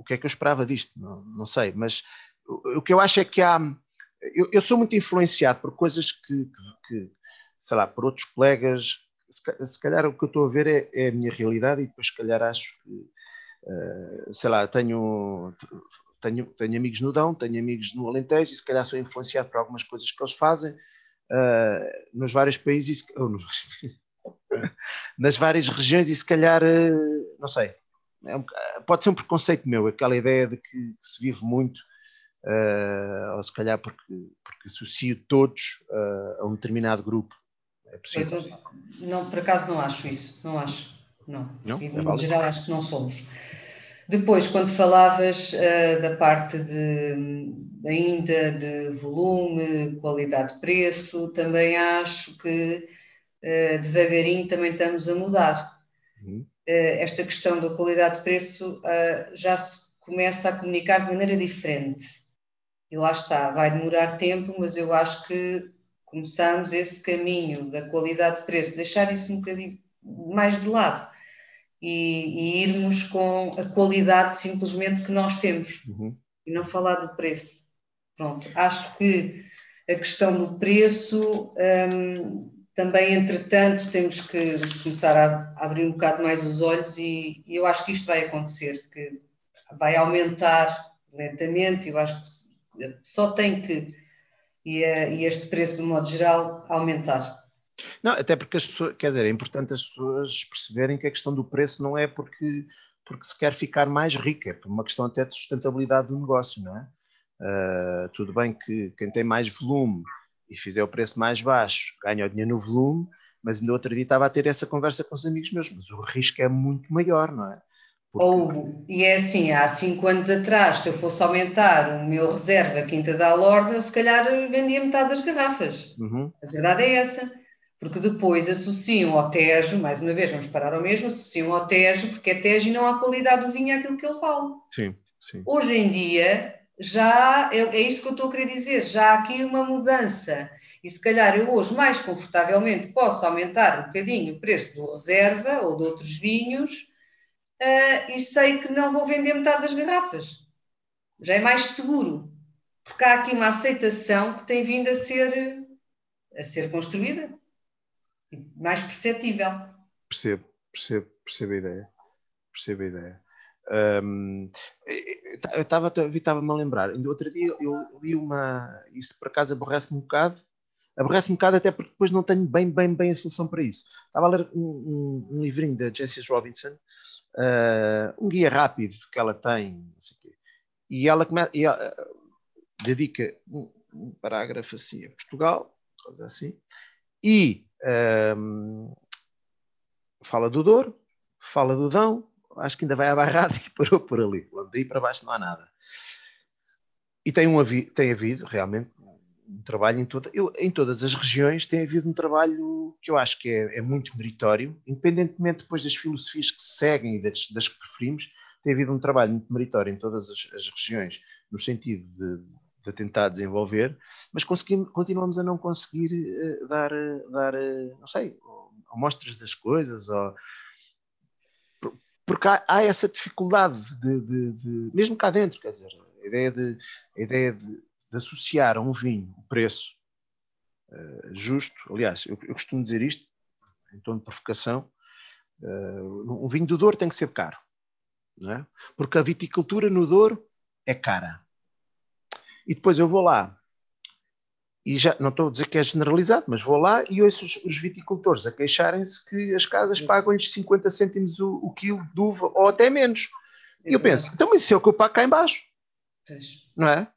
que é que eu esperava disto? Não, não sei, mas o, o, que eu acho é que há. Eu, eu sou muito influenciado por coisas que, que, que, sei lá, por outros colegas. Se, se calhar o que eu estou a ver é, é, a minha realidade e depois, se calhar, acho que, uh, sei lá, tenho, tenho, tenho amigos no Dão, tenho amigos no Alentejo e se calhar sou influenciado por algumas coisas que eles fazem uh, nos vários países, ou nos, [LAUGHS] nas várias regiões e se calhar, uh, não sei, é um, pode ser um preconceito meu, aquela ideia de que, se vive muito, uh, ou se calhar porque, porque associo todos uh, a um determinado grupo. É possível. Pois, não, por acaso não acho isso, não acho. Não, não? E, é geral acho que não somos. Depois, quando falavas uh, da parte de, ainda de volume, qualidade de preço, também acho que devagarinho também estamos a mudar. Uhum. Eh, esta questão da qualidade de preço eh, já se começa a comunicar de maneira diferente. E lá está, vai demorar tempo, mas eu acho que começamos esse caminho da qualidade de preço, deixar isso um bocadinho mais de lado e, e irmos com a qualidade simplesmente que nós temos uhum. e não falar do preço. Pronto, acho que a questão do preço hum, também, entretanto, temos que começar a abrir um bocado mais os olhos e, e eu acho que isto vai acontecer, que vai aumentar lentamente, eu acho que só tem que, e, e este preço, de modo geral, aumentar. Não, até porque as pessoas, quer dizer, é importante as pessoas perceberem que a questão do preço não é porque, porque se quer ficar mais rica, é por uma questão até de sustentabilidade do negócio, não é? Uh, tudo bem que quem tem mais volume e fizer o preço mais baixo, ganha o dinheiro no volume, mas ainda outro dia estava a ter essa conversa com os amigos meus, mas o risco é muito maior, não é? Porque... Ou, e é assim, há cinco anos atrás, se eu fosse aumentar o meu reserva Quinta da Lorde, eu se calhar vendia metade das garrafas. Uhum. A verdade é essa. Porque depois associam ao Tejo, mais uma vez, vamos parar ao mesmo, associam ao Tejo, porque é Tejo e não há qualidade do vinho àquilo que ele fala. Sim, sim. Hoje em dia, já é, é isso que eu estou a querer dizer, já há aqui uma mudança. E se calhar eu hoje, mais confortavelmente, posso aumentar um bocadinho o preço do reserva ou de outros vinhos uh, e sei que não vou vender metade das garrafas. Já é mais seguro. Porque há aqui uma aceitação que tem vindo a ser, a ser construída, mais perceptível. Percebo, percebo, percebo a ideia. Percebo a ideia. Um, estava-me a lembrar, outro dia eu li uma, isso por acaso aborrece-me um bocado, aborrece-me um bocado até porque depois não tenho bem, bem, bem a solução para isso. Estava a ler um, um, um livrinho da Jessie Robinson, uh, um guia rápido que ela tem, e ela, come, e ela uh, dedica um, um, parágrafo assim a Portugal, coisa assim, e um, fala do Douro, fala do Dão, acho que ainda vai à barrada [LAUGHS] e parou por ali. Daí para baixo não há nada. E tem, um, tem havido realmente um trabalho em, toda, eu, em todas as regiões, tem havido um trabalho que eu acho que é, é muito meritório, independentemente depois das filosofias que se seguem e das, das, que preferimos, tem havido um trabalho muito meritório em todas as, as regiões, no sentido de, de, tentar desenvolver, mas continuamos a não conseguir uh, dar, uh, dar uh, não sei, amostras das coisas, ou, porque há, há essa dificuldade de, de, de, mesmo cá dentro, quer dizer, a ideia de, a ideia de, associar a um vinho o preço uh, justo, aliás, eu, eu, costumo dizer isto em tom de provocação, uh, um vinho do Douro tem que ser caro, é? porque a viticultura no Douro é cara. E depois eu vou lá e já não estou a dizer que é generalizado, mas vou lá e ouço os, os viticultores a queixarem-se que as casas pagam-lhes 50 cêntimos o, o, quilo de uva, ou até menos. E eu penso, então, mas isso é o que eu pago cá embaixo. Não é?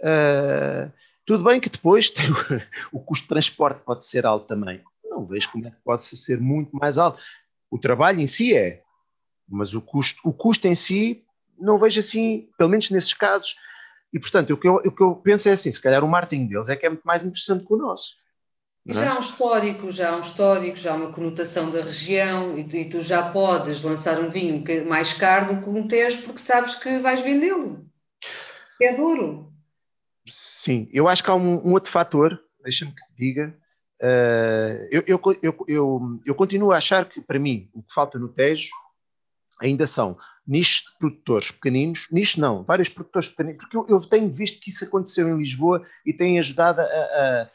Uh, tudo bem que depois o, [LAUGHS] o, custo de transporte pode ser alto também. Não vejo como é que pode ser muito mais alto. O trabalho em si é, mas o custo, o custo em si não vejo assim, pelo menos nesses casos, e, portanto, o que, eu, o que eu penso é assim: se calhar o marketing deles é que é muito mais interessante que o nosso. É? Já há um histórico, já há um histórico, já há uma conotação da região e tu, e tu, já podes lançar um vinho mais caro do que um Tejo porque sabes que vais vendê-lo. É duro. Sim, eu acho que há um, um outro fator, deixa-me que te diga. Uh, eu, eu, eu, eu, eu continuo a achar que, para mim, o que falta no Tejo ainda são nichos de produtores pequeninos, nichos não, vários produtores pequeninos, porque eu, eu, tenho visto que isso aconteceu em Lisboa e tem ajudado a, a,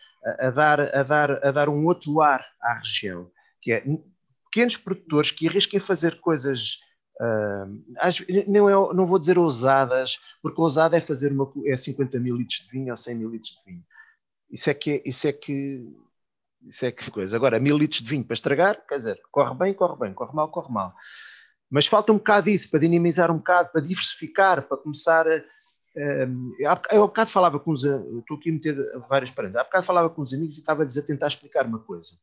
a, dar, a, dar, a dar um outro ar à região, que é pequenos produtores que arrisquem fazer coisas, uh, não, é, não vou dizer ousadas, porque ousada é fazer uma, é 50 mil litros de vinho ou 100 mil litros de vinho. Isso é que, isso é que, isso é que coisa. Agora, mil litros de vinho para estragar, quer dizer, corre bem, corre bem, corre mal, corre mal. Mas falta um bocado disso, para dinamizar um bocado, para diversificar, para começar a. Um, eu há bocado falava com os. Estou aqui a meter várias parênteses. Há bocado falava com os amigos e estava-lhes a tentar explicar uma coisa.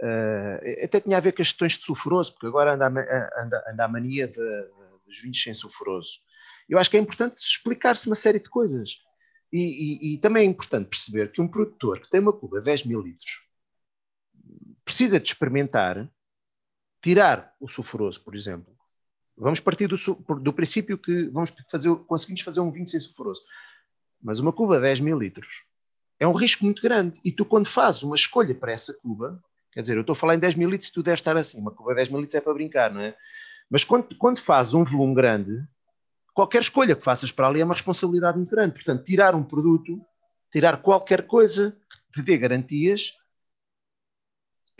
Uh, até tinha a ver com as questões de sulfuroso, porque agora anda, anda, anda a mania de, de, dos vinhos sem sulfuroso. Eu acho que é importante explicar-se uma série de coisas. E, e, e, também é importante perceber que um produtor que tem uma cuba de 10 mil litros precisa de experimentar tirar o sulfuroso, por exemplo. Vamos partir do, do princípio que vamos fazer, conseguimos fazer um vinho sem sulfuroso. Mas uma cuba de 10 mil litros é um risco muito grande. E tu, quando fazes uma escolha para essa cuba, quer dizer, eu estou a falar em 10 mil litros, tu deves estar assim. Uma cuba de 10 mil litros é para brincar, não é? Mas quando, quando fazes um volume grande, qualquer escolha que faças para ali é uma responsabilidade muito grande. Portanto, tirar um produto, tirar qualquer coisa que te dê garantias,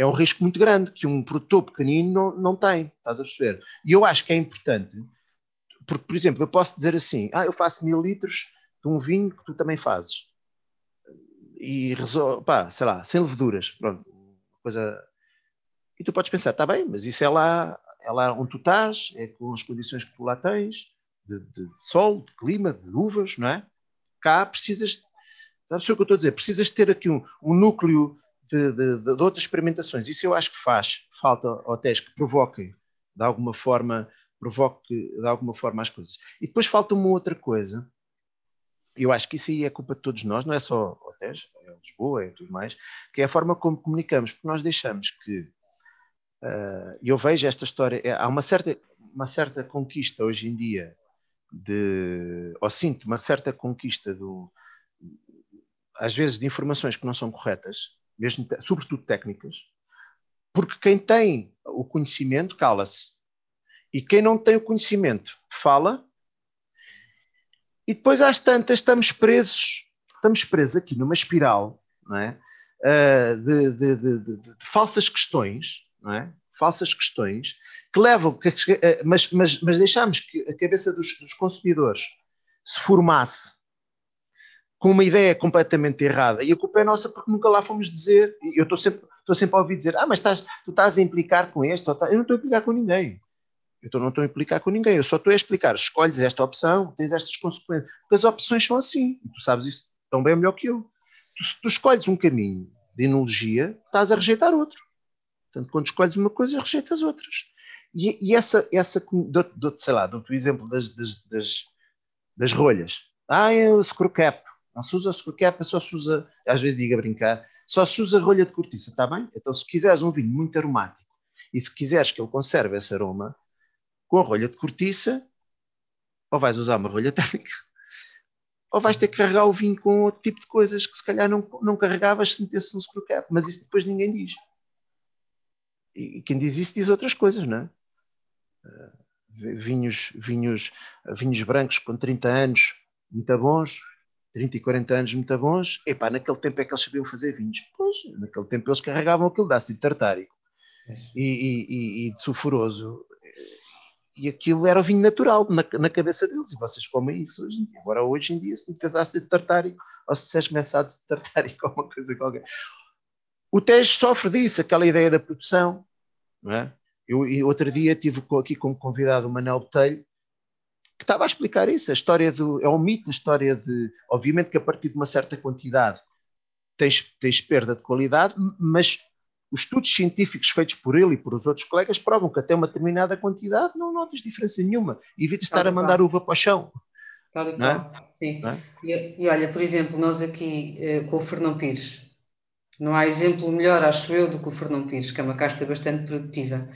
é um risco muito grande que um produtor pequenino não, não tem, estás a perceber? E eu acho que é importante, porque, por exemplo, eu posso dizer assim: ah, eu faço mil litros de um vinho que tu também fazes. E resolve, pá, sei lá, sem leveduras, pronto, coisa. E tu podes pensar, está bem, mas isso é lá, é lá onde tu estás, é com as condições que tu lá tens, de, de, de sol, de clima, de uvas, não é? Cá precisas, sabes o que eu estou a dizer? Precisas ter aqui um, um núcleo de, de, de, outras experimentações. Isso eu acho que faz falta hotéis que provoquem de alguma forma provoque de alguma forma as coisas. E depois falta uma outra coisa. Eu acho que isso aí é culpa de todos nós, não é só hotéis, é Lisboa, é tudo mais, que é a forma como comunicamos, porque nós deixamos que uh, eu vejo esta história, é, há uma certa, uma certa conquista hoje em dia de, ou sinto uma certa conquista do às vezes de informações que não são corretas mesmo, sobretudo técnicas, porque quem tem o conhecimento cala-se. E quem não tem o conhecimento fala, e depois às tantas estamos presos, estamos presos aqui numa espiral é? Uh, de, de, de, de, falsas questões, é? falsas questões, que levam, ah, mas, mas, mas deixamos que a cabeça dos, dos consumidores se formasse com uma ideia completamente errada. E a culpa é nossa porque nunca lá fomos dizer. Eu estou sempre, estou sempre a ouvir dizer: Ah, mas estás, tu estás a implicar com este. Eu não estou a implicar com ninguém. Eu não estou a implicar com ninguém. Eu só estou a explicar: escolhes esta opção, tens estas consequências. Porque as opções são assim. E tu sabes isso tão bem melhor que eu. Tu, se tu escolhes um caminho de enologia, estás a rejeitar outro. Portanto, quando escolhes uma coisa, rejeitas outras. E, e essa, essa dou-te, sei lá, dou-te o exemplo das, das, das, das rolhas. Ah, é o screw cap. Não se usa cap, só se usa, às vezes diga a brincar, só se usa rolha de cortiça, está bem? Então, se quiseres um vinho muito aromático e se quiseres que ele conserve esse aroma, com a rolha de cortiça, ou vais usar uma rolha térmica, ou vais ter que carregar o vinho com outro tipo de coisas que se calhar não, não carregavas se metesse no screw cap, mas isso depois ninguém diz. E quem diz isso diz outras coisas, não é? Uh, vinhos, vinhos, vinhos brancos com 30 anos, muito bons, 30 e 40 anos muito bons, epá, naquele tempo é que eles sabiam fazer vinhos. Pois, naquele tempo eles carregavam aquilo de ácido tartárico e, e, e, e, de sulfuroso, e aquilo era o vinho natural na, na, cabeça deles, e vocês comem isso hoje em dia. Agora, hoje em dia, se metes ácido tartárico, ou se vocês começar ácido tartárico [LAUGHS] ou uma coisa qualquer. O teste sofre disso, aquela ideia da produção, não é? Eu, outro dia tive aqui como convidado o Manel Botelho, que estava a explicar isso, a história do, é um mito a história de, obviamente que a partir de uma certa quantidade tens, tens perda de qualidade, mas os estudos científicos feitos por ele e por os outros colegas provam que até uma determinada quantidade não notas diferença nenhuma. Evita estar a mandar uva para o chão. Claro, não é? Sim. Não é? E, e, olha, por exemplo, nós aqui eh, com o Fernão Pires, não há exemplo melhor, acho eu, do que o Fernão Pires, que é uma casta bastante produtiva,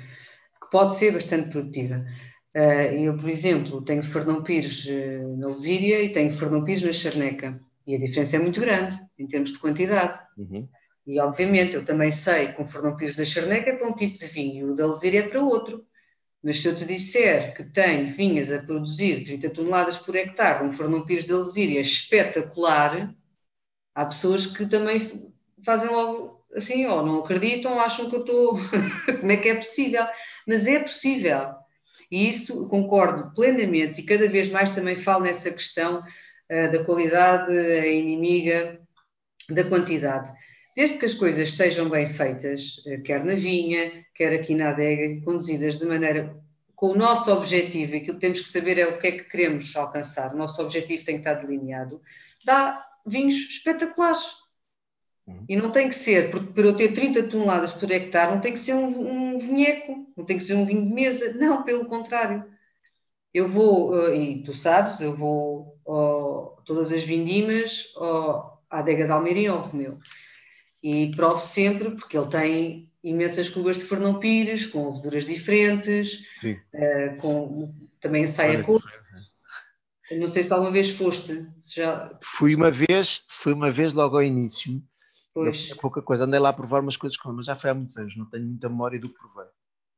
que pode ser bastante produtiva. Uh, eu, por exemplo, tenho Fernão Pires uh, na Lesíria e tenho Fernão Pires na Charneca. E a diferença é muito grande em termos de quantidade. Uhum. E, obviamente, eu também sei que o Fernão Pires da Charneca é para um tipo de vinho e o da Lesíria é para outro. Mas se eu te disser que tenho vinhas a produzir 30 toneladas por hectare, um Fernão Pires da Lesíria espetacular, há pessoas que também fazem logo assim, ou oh, não acreditam, acham que eu estou. [LAUGHS] Como é que é possível? Mas é possível. E isso concordo plenamente, e cada vez mais também falo nessa questão uh, da qualidade, a inimiga da quantidade. Desde que as coisas sejam bem feitas, uh, quer na vinha, quer aqui na adega, conduzidas de maneira com o nosso objetivo, aquilo que temos que saber é o que é que queremos alcançar, o nosso objetivo tem que estar delineado, dá vinhos espetaculares. Uhum. E não tem que ser, porque para eu ter 30 toneladas por hectare, não tem que ser um, um vinheco, não tem que ser um vinho de mesa, não, pelo contrário. Eu vou, eh, e tu sabes, eu vou oh, todas as vindimas oh, à adega de Almeirim ao Romeu. E provo sempre, porque ele tem imensas cubas de Fernão Pires, com leveduras diferentes, uh, com, também sai a cor. Não sei se alguma vez foste. Já... Fui uma vez, fui uma vez logo ao início, Pois. É pouca coisa, andei lá a provar umas coisas com mas já foi há muitos anos, não tenho muita memória do que provei.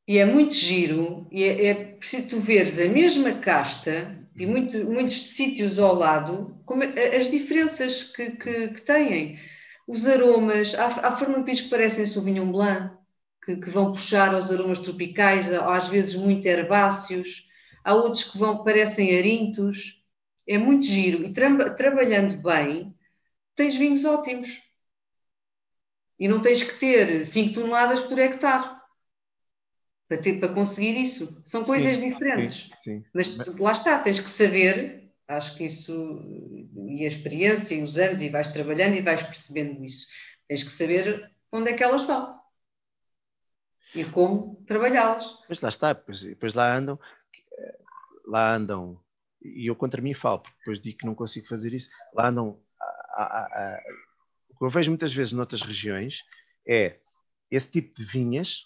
E é muito giro, e é, é preciso tu veres a mesma casta e uhum. muito, muitos sítios ao lado, como, é, as diferenças que, que, que, têm. Os aromas, há, há Pires que parecem Sauvignon Blanc, que, que, vão puxar aos aromas tropicais, às vezes muito herbáceos, há outros que vão parecem arintos, é muito giro. E tra trabalhando bem, tens vinhos ótimos. E não tens que ter 5 toneladas por hectare para, ter, para conseguir isso. São coisas sim, diferentes. Sim, sim. Mas lá está, tens que saber, acho que isso, e a experiência, e os anos, e vais trabalhando e vais percebendo isso. Tens que saber onde é que elas vão e como trabalhá-las. Mas lá está, depois, depois lá andam, lá andam, e eu contra mim falo, porque depois digo que não consigo fazer isso, lá andam a, a, a, o que eu vejo muitas vezes noutras regiões é esse tipo de vinhas,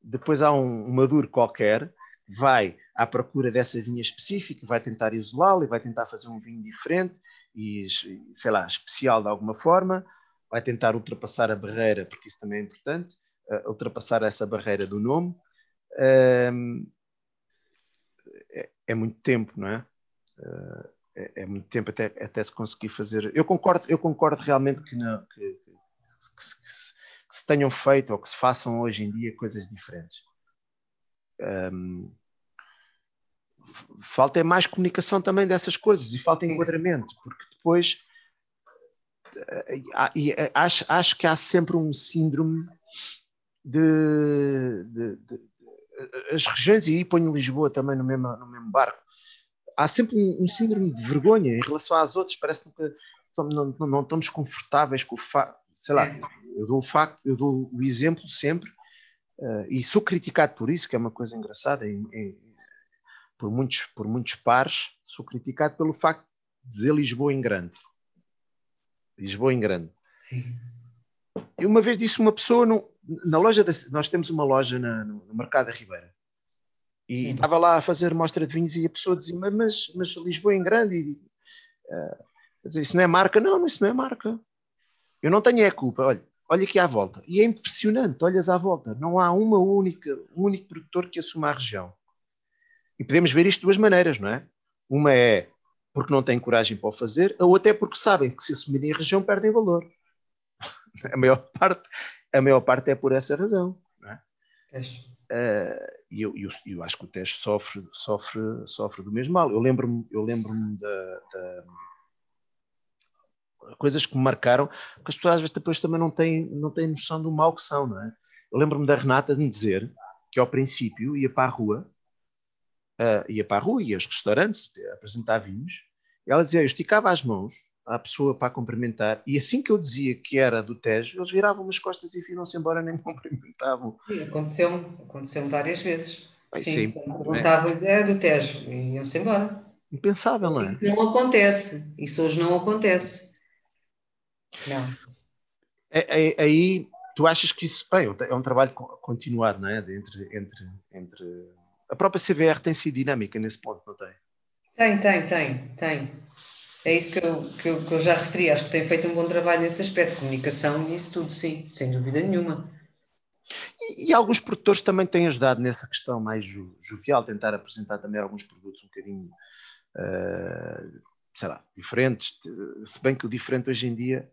depois há um, um maduro qualquer, vai à procura dessa vinha específica, vai tentar isolá-la e vai tentar fazer um vinho diferente e, sei lá, especial de alguma forma, vai tentar ultrapassar a barreira, porque isso também é importante, uh, ultrapassar essa barreira do nome. Uh, é, é, muito tempo, não é? Uh, é, é, muito tempo até, até se conseguir fazer. Eu concordo, eu concordo realmente que, não, que, que, que, se, que, se, tenham feito ou que se façam hoje em dia coisas diferentes. Um, falta é mais comunicação também dessas coisas e falta enquadramento, porque depois e acho, acho que há sempre um síndrome de, de, de, de as regiões, e aí ponho Lisboa também no mesmo, no mesmo barco, há sempre um, um, síndrome de vergonha em relação às outras, parece que não, não, não estamos confortáveis com o facto, sei lá, eu dou o facto, eu dou o exemplo sempre, uh, e sou criticado por isso, que é uma coisa engraçada, em, em, por, muitos, por muitos pares, sou criticado pelo facto de dizer Lisboa em grande. Lisboa em grande. E uma vez disse uma pessoa, no, na loja, de, nós temos uma loja na, no, no Mercado da Ribeira, e uhum. estava lá a fazer mostra de vinhos e a pessoa dizia, mas, mas Lisboa em grande, e, uh, dizer, isso não é marca? Não, isso não é marca. Eu não tenho é culpa, olha, olha aqui à volta. E é impressionante, olhas à volta, não há uma única, um único produtor que assuma a região. E podemos ver isto de duas maneiras, não é? Uma é porque não têm coragem para o fazer, a outra é porque sabem que se assumirem a região perdem valor. [LAUGHS] A maior parte, a maior parte é por essa razão. Não é? Uh, e eu, eu, eu, acho que o teste sofre, sofre, sofre do mesmo mal. Eu lembro-me eu lembro da, da, coisas que me marcaram, porque as pessoas às vezes depois também não têm, não têm noção do mal que são, não é? Eu lembro-me da Renata de me dizer que ao princípio ia para a rua, uh, ia para a rua, ia aos restaurantes apresentar vinhos, e ela dizia, eu esticava as mãos à pessoa para cumprimentar, e assim que eu dizia que era do Tejo, eles viravam as costas e viram-se embora, nem me [LAUGHS] cumprimentavam. Sim, aconteceu, aconteceu várias vezes. Sim, sim perguntavam, é? é do Tejo, e iam-se embora. Impensável, não é? Não acontece, isso hoje não acontece. Não. É, é, aí, tu achas que isso, bem, é um trabalho continuado, não é? Entre, entre, entre... A própria CVR tem sido dinâmica nesse ponto, não tem? Tem, tem, tem, tem. É isso que eu, que eu, que eu já referi. Acho que tem feito um bom trabalho nesse aspecto, comunicação e isso tudo, sim, sem dúvida nenhuma. E, e, alguns produtores também têm ajudado nessa questão mais ju, jovial, tentar apresentar também alguns produtos um bocadinho, uh, sei lá, diferentes. Se bem que o diferente hoje em dia,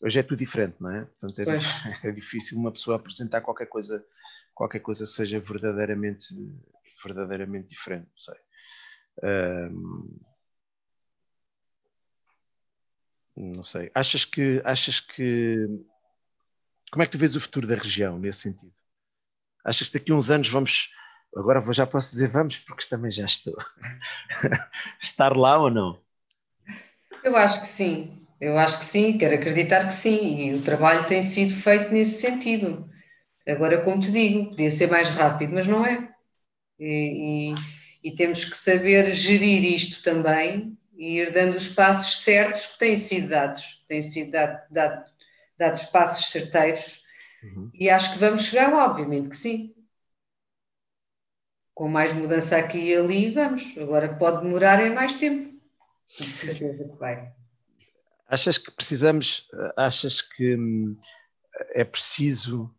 hoje é tudo diferente, não é? Portanto, é, [LAUGHS] é difícil uma pessoa apresentar qualquer coisa, qualquer coisa seja verdadeiramente, verdadeiramente diferente, não sei. Uh, não sei. Achas que, achas que. Como é que tu vês o futuro da região nesse sentido? Achas que daqui a uns anos vamos. Agora já posso dizer vamos, porque também já estou. [LAUGHS] Estar lá ou não? Eu acho que sim. Eu acho que sim, quero acreditar que sim. E o trabalho tem sido feito nesse sentido. Agora, como te digo, podia ser mais rápido, mas não é. E, e, e temos que saber gerir isto também e ir dando os passos certos que têm sido dados, têm sido dado, dado, dados passos certeiros uhum. e acho que vamos chegar lá, obviamente que sim. Com mais mudança aqui e ali, vamos. Agora pode demorar em mais tempo. Com certeza que vai. Achas que precisamos, achas que hum, é preciso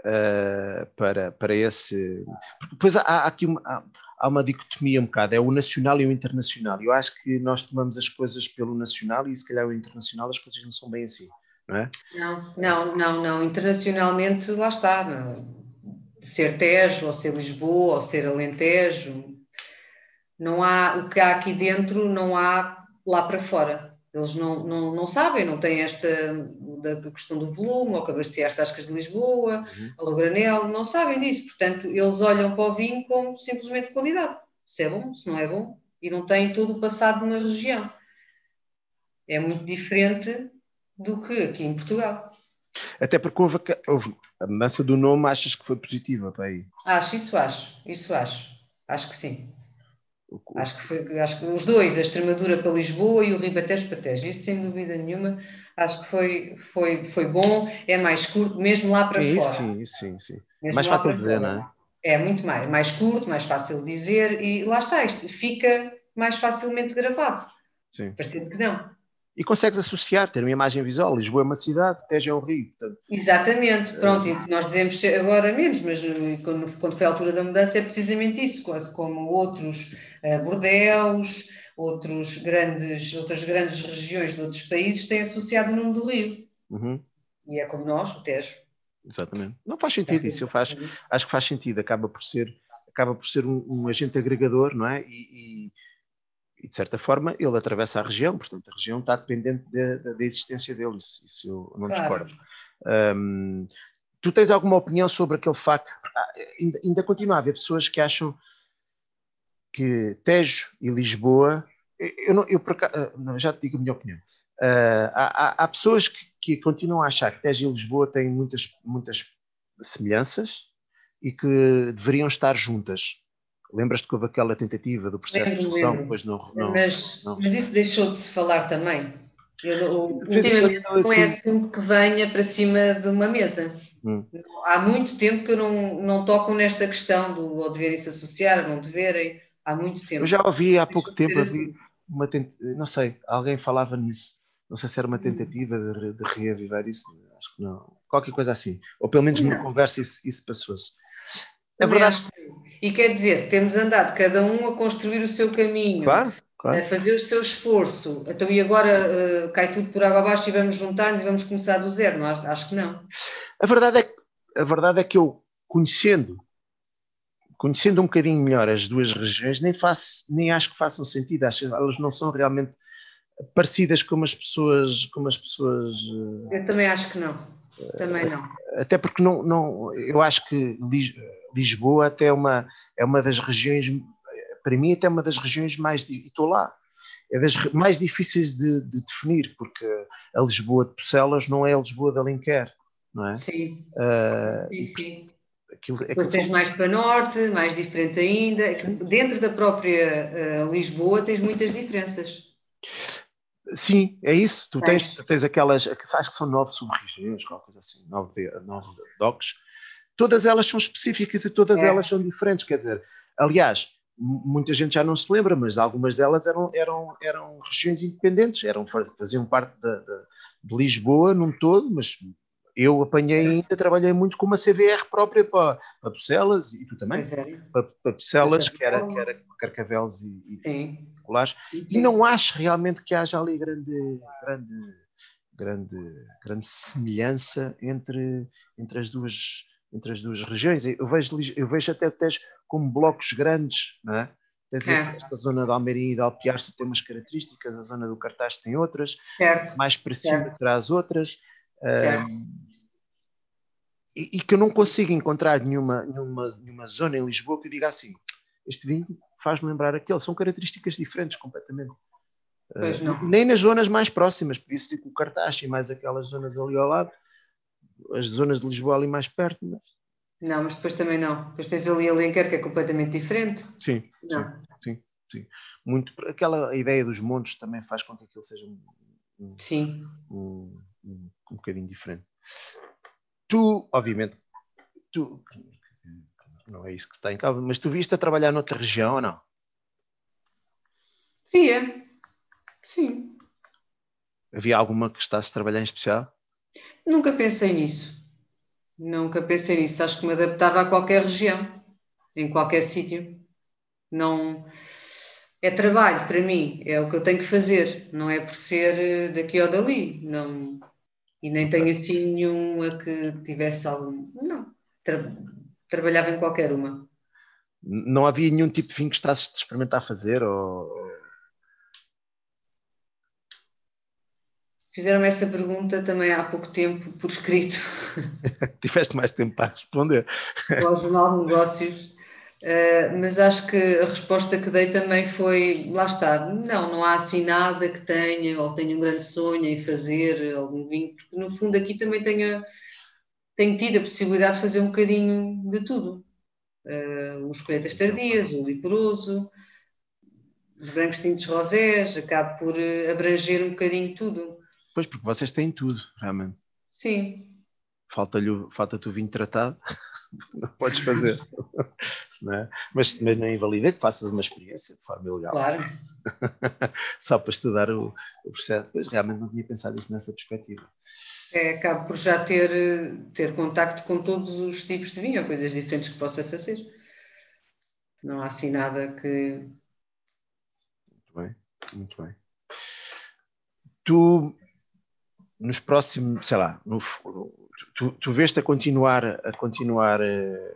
uh, para, para esse. Porque depois há, há aqui uma, há, há uma dicotomia um bocado, é o nacional e o internacional. Eu acho que nós tomamos as coisas pelo nacional e se calhar o internacional as coisas não são bem assim, não é? Não, não, não, não. Internacionalmente lá está. Não. Ser Tejo, ou ser Lisboa, ou ser Alentejo, não há, o que há aqui dentro não há lá para fora. Eles não, não, não sabem, não têm esta da questão do volume, ou que abastecer as tascas de Lisboa, uhum. ao granel, não sabem disso. Portanto, eles olham para o vinho como simplesmente qualidade. Se é bom, se não é bom, e não têm todo o passado numa região. É muito diferente do que aqui em Portugal. Até porque houve, houve a mudança do nome, achas que foi positiva para aí? Acho, isso acho, isso acho. Acho que sim. Acho que, foi, acho que os dois, a Extremadura para Lisboa e o Ribatejo para Tejo, isso sem dúvida nenhuma, acho que foi, foi, foi bom, é mais curto, mesmo lá para fora. Sim, sim, sim. Mesmo mais fácil de dizer, fora. não é? É muito mais, mais curto, mais fácil de dizer e lá está, isto fica mais facilmente gravado. Sim. Parecendo que não e consegues associar, ter uma imagem visual. Lisboa é uma cidade, Tejo é um rio. Portanto, Exatamente, pronto, e nós dizemos agora menos, mas eh, quando, quando, foi a altura da mudança é precisamente isso, quase como outros uh, bordéus, outros grandes, outras grandes regiões de outros países têm associado o nome do rio. Uhum. E é como nós, o Tejo. Exatamente. Não faz sentido isso, eu faz, acho que faz sentido, acaba por ser, acaba por ser um, um agente agregador, não é? E, e e de certa forma ele atravessa a região, portanto a região está dependente da, da, da existência dele, isso, isso eu não claro. discordo. Um, tu tens alguma opinião sobre aquele facto? Ah, ainda, ainda continua a haver pessoas que acham que Tejo e Lisboa, eu, não, eu ah, não, já te digo a minha opinião. Uh, há, há, pessoas que, que, continuam a achar que Tejo e Lisboa têm muitas, muitas semelhanças e que deveriam estar juntas. Lembras-te que houve aquela tentativa do processo lembro, de fusão, depois não, não, mas, não, mas isso deixou de se falar também. Eu, ultimamente não assim... é assunto que venha para cima de uma mesa. Hum. Há muito tempo que eu não, não toco nesta questão do ou deverem se associar, ou não deverem. Há muito tempo. Eu já ouvi há pouco tempo, assim. uma tent... não sei, alguém falava nisso. Não sei se era uma hum. tentativa de, de reavivar isso, acho que não. Qualquer coisa assim. Ou pelo menos numa conversa isso, isso passou-se. É verdade. E quer dizer, temos andado cada um a construir o seu caminho. Claro. Claro. a fazer o seu esforço. Então, e agora uh, cai tudo por água abaixo e vamos juntar-nos e vamos começar do zero? Não, acho, que não. A verdade é que, a verdade é que eu, conhecendo, conhecendo um bocadinho melhor as duas regiões, nem, faço, nem acho que façam sentido. Acho que elas não são realmente parecidas como as pessoas. Como as pessoas uh, eu também acho que não. Também não. Até porque não, não, eu acho que Lisboa até é uma, é uma das regiões, para mim até é uma das regiões mais, e estou lá, é das mais difíceis de, de, definir, porque a Lisboa de Pucelas não é a Lisboa de Alenquer, não é? Sim, uh, sim, sim. Aquilo, é tens são... mais para norte, mais diferente ainda. Dentro da própria uh, Lisboa tens muitas diferenças. Sim, é isso. Tu tens, tu tens aquelas, acho que são nove sub-regiões, qualquer coisa assim, nove, nove docs. Todas elas são específicas e todas é. elas são diferentes. Quer dizer, aliás, muita gente já não se lembra, mas algumas delas eram, eram, eram regiões independentes, eram, faziam parte de, de, de Lisboa num todo, mas eu apanhei ainda, trabalhei muito com uma CVR própria para, para Bucelas e tu também, é. para, para Bucelas, que era, que era Carcavelos e, e Colares, e não acho realmente que haja ali grande, grande, grande, grande semelhança entre, entre, as duas, entre as duas regiões. Eu vejo, eu vejo até, até como blocos grandes, não é? Tens é. esta zona de Almeria e de Alpiarça tem umas características, a zona do Cartaz tem outras, certo. mais para cima certo. traz outras. Um, e, e, que eu não consigo encontrar nenhuma, nenhuma, nenhuma zona em Lisboa que eu diga assim: este vinho faz-me lembrar aquele. São características diferentes completamente. Uh, nem nas zonas mais próximas, podia ser com o Cartaz e mais aquelas zonas ali ao lado, as zonas de Lisboa ali mais perto. Mas... Não, mas depois também não. Depois tens ali a Lenker que é completamente diferente. Sim, não. sim, sim, sim. Muito, aquela ideia dos montes também faz com que aquilo seja um, um, sim. um, um, um bocadinho diferente. Tu, obviamente, tu, não é isso que está em causa, mas tu viste a trabalhar noutra região ou não? Via, sim. Havia alguma que estás a trabalhar em especial? Nunca pensei nisso. Nunca pensei nisso. Acho que me adaptava a qualquer região, em qualquer sítio. Não é trabalho para mim, é o que eu tenho que fazer, não é por ser eh, daqui ou dali, não, e nem tenho assim nenhuma que tivesse algum, não, tra, trabalhava em qualquer uma. Não havia nenhum tipo de vinho que estás a experimentar fazer ou... Fizeram-me essa pergunta também há pouco tempo por escrito. [LAUGHS] Tiveste mais tempo para responder. Ao Jornal de Negócios Uh, mas acho que a resposta que dei também foi, lá está, não, não há assim nada que tenha, ou tenha um grande sonho em fazer algum vinho, porque no fundo aqui também tenho, tenho tido a possibilidade de fazer um bocadinho de tudo. Uh, os colheitas tardias, o licoroso, os brancos tintos rosés, acabo por uh, abranger um bocadinho tudo. Pois, porque vocês têm tudo, realmente. Sim. Falta-te falta o vinho tratado. [LAUGHS] não podes fazer. [LAUGHS] não é? mas, mas não invalida que faças uma experiência de forma ilegal. Claro. [LAUGHS] Só para estudar o, o, processo. Pois realmente não tinha pensado isso nessa perspectiva. É, acabo por já ter, ter contacto com todos os tipos de vinho ou coisas diferentes que possa fazer. Não há assim nada que. Muito bem, muito bem. Tu, nos próximos, sei lá, no, tu, tu vês-te a continuar, a continuar, eh,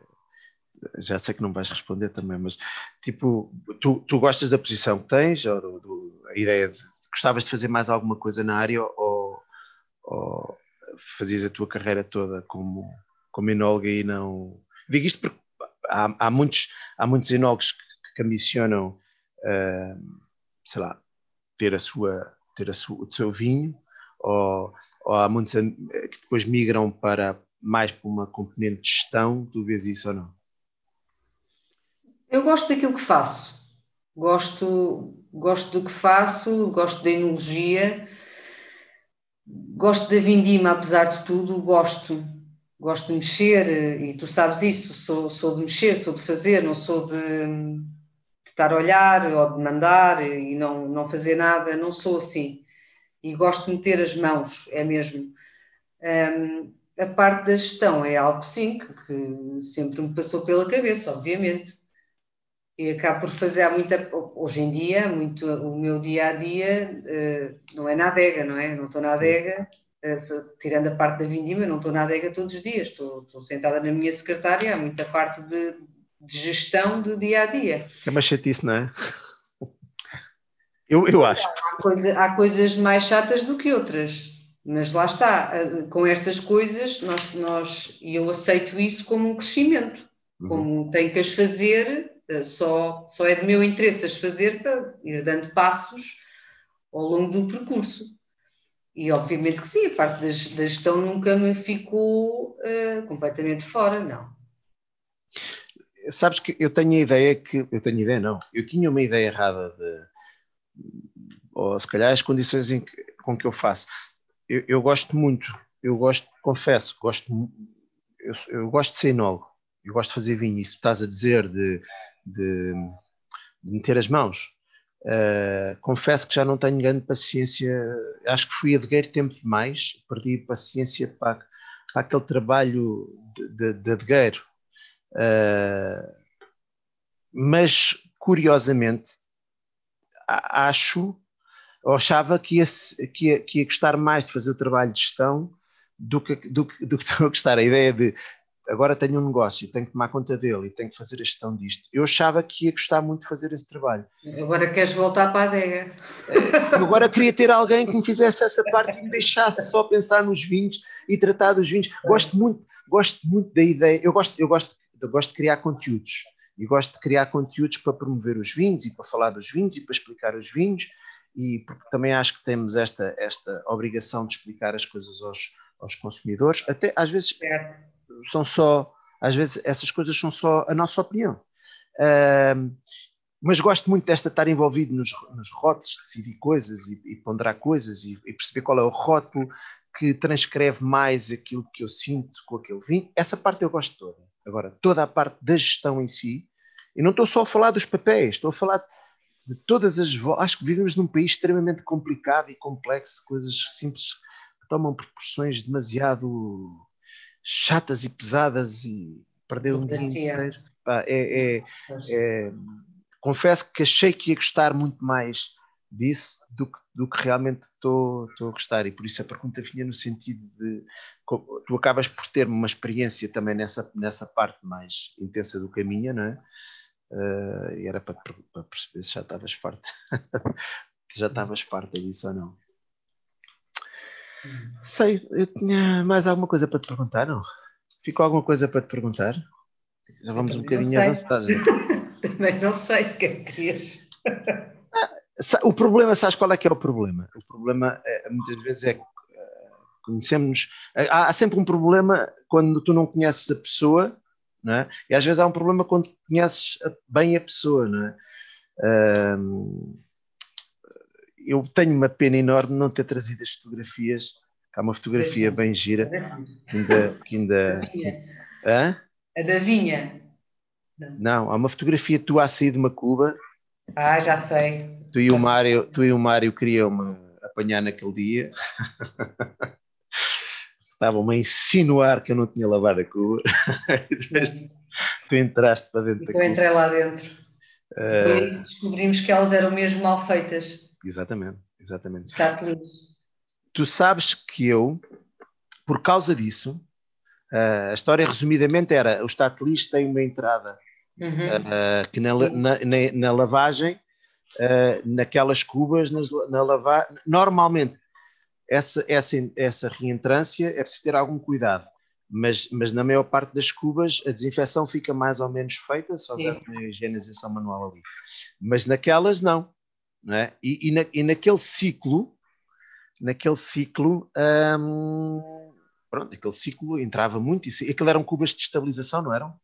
já sei que não vais responder também, mas tipo, tu, tu gostas da posição que tens, ou do, a ideia de gostavas de fazer mais alguma coisa na área ou, ou fazias a tua carreira toda como, como enóloga e não. Digo isto porque há, há muitos, há muitos enólogos que, que ambicionam, uh, sei lá, ter, a sua, ter a sua, o seu vinho, ou, ou há muitos que depois migram para mais para uma componente de gestão. Tu vês isso ou não? Eu gosto daquilo que faço. Gosto, gosto do que faço, gosto da enologia, gosto da vindima, apesar de tudo, gosto. Gosto de mexer, e tu sabes isso, sou, sou de mexer, sou de fazer, não sou de, de estar a olhar ou de mandar e não, não fazer nada, não sou assim. E gosto de meter as mãos, é mesmo. Um, a parte da gestão é algo sim que, sempre me passou pela cabeça, obviamente. E acabo por fazer há muita hoje em dia muito o meu dia a dia uh, não é na adega não é? Não estou na adega uh, tirando a parte da vindima não estou na adega todos os dias. Estou, estou sentada na minha secretária há muita parte de, de, gestão do dia a dia. É uma chatice não é eu, eu acho há, coisa, há coisas mais chatas do que outras mas lá está eh, com estas coisas nós nós e eu aceito isso como um crescimento uhum. como tenho que as fazer eh, só, só é de meu interesse as fazer para ir dando passos ao longo do percurso. E obviamente que sim, a parte da, da gestão nunca me ficou uh, completamente fora, não. Sabes que eu tenho a ideia que. Eu tenho ideia, não. Eu tinha uma ideia errada de. Ou se calhar as condições em que, com que eu faço. Eu, eu gosto muito, eu gosto, confesso, gosto, eu, eu gosto de ser enólogo, eu gosto de fazer vinho. Isso estás a dizer de de, de meter as mãos. Uh, confesso que já não tenho grande paciência, acho que fui adegueiro tempo demais, perdi paciência para, para aquele trabalho de, de, de adegueiro. Uh, mas, curiosamente, acho, ou achava que ia, que, ia, que ia gostar mais de fazer o trabalho de gestão do que, do, do que [LAUGHS] estou a gostar. A ideia de agora tenho um negócio, tenho que tomar conta dele e tenho que fazer a gestão disto. Eu achava que ia gostar muito de fazer esse trabalho. Agora queres voltar para a adega. Agora queria ter alguém que me fizesse essa parte e me deixasse só pensar nos vinhos e tratar dos vinhos. Gosto muito, gosto muito da ideia. Eu gosto, eu gosto, eu gosto de criar conteúdos. E gosto de criar conteúdos para promover os vinhos e para falar dos vinhos e para explicar os vinhos. E porque também acho que temos esta, esta obrigação de explicar as coisas aos, aos consumidores. Até às vezes. É são só, às vezes essas coisas são só a nossa opinião. Uh, mas gosto muito desta estar envolvido nos, nos rótulos, decidir coisas e, e ponderar coisas e, e, perceber qual é o rótulo que transcreve mais aquilo que eu sinto com aquele vinho. Essa parte eu gosto toda. Agora, toda a parte da gestão em si, e não estou só a falar dos papéis, estou a falar de todas as. Acho que vivemos num país extremamente complicado e complexo, coisas simples que tomam proporções demasiado chatas e pesadas e perdeu um dia inteiro. Pá, é, é, é, confesso que achei que ia gostar muito mais disso do que, do que realmente estou a gostar e por isso a pergunta vinha no sentido de tu acabas por ter uma experiência também nessa, nessa parte mais intensa do caminho, não é? Uh, e era para, para, perceber se já estavas farta [LAUGHS] já estavas farta disso ou não Sei, eu tinha mais alguma coisa para te perguntar, não? Ficou alguma coisa para te perguntar? Já vamos um bocadinho avançados. [LAUGHS] Também não sei o que é que querias. O problema, sabes qual é que é o problema? O problema é, muitas vezes é eh, conhecemos. Há, há, sempre um problema quando tu não conheces a pessoa, não é? E às vezes há um problema quando conheces bem a pessoa, não é? Um, eu tenho uma pena enorme de não ter trazido as fotografias. Há uma fotografia bem gira. Que ainda. Que ainda Hã? A da vinha. Não. não, há uma fotografia tua a sair de uma cuba. Ah, já sei. Tu e o Mário, tu e o Mário queriam-me apanhar naquele dia. [LAUGHS] Estavam-me a insinuar que eu não tinha lavado a cuba. [LAUGHS] tu entraste para dentro da cuba. Eu entrei lá dentro. Uh... descobrimos que elas eram mesmo mal feitas. Exatamente, exatamente. Tu sabes que eu, por causa disso, uh, a história resumidamente era: o Statelis tem uma entrada uhum. uh, que na, na, na, na, lavagem naquelas cubas, nas, na lavar. Normalmente, essa, essa, essa reentrância é preciso ter algum cuidado. Mas, mas na maior parte das cubas a desinfecção fica mais ou menos feita, só dá uma higienização manual ali. Mas naquelas não. não é? e, e, na, e naquele ciclo, naquele ciclo, hum, pronto, aquele ciclo entrava muito. E aquilo eram cubas de estabilização, não eram?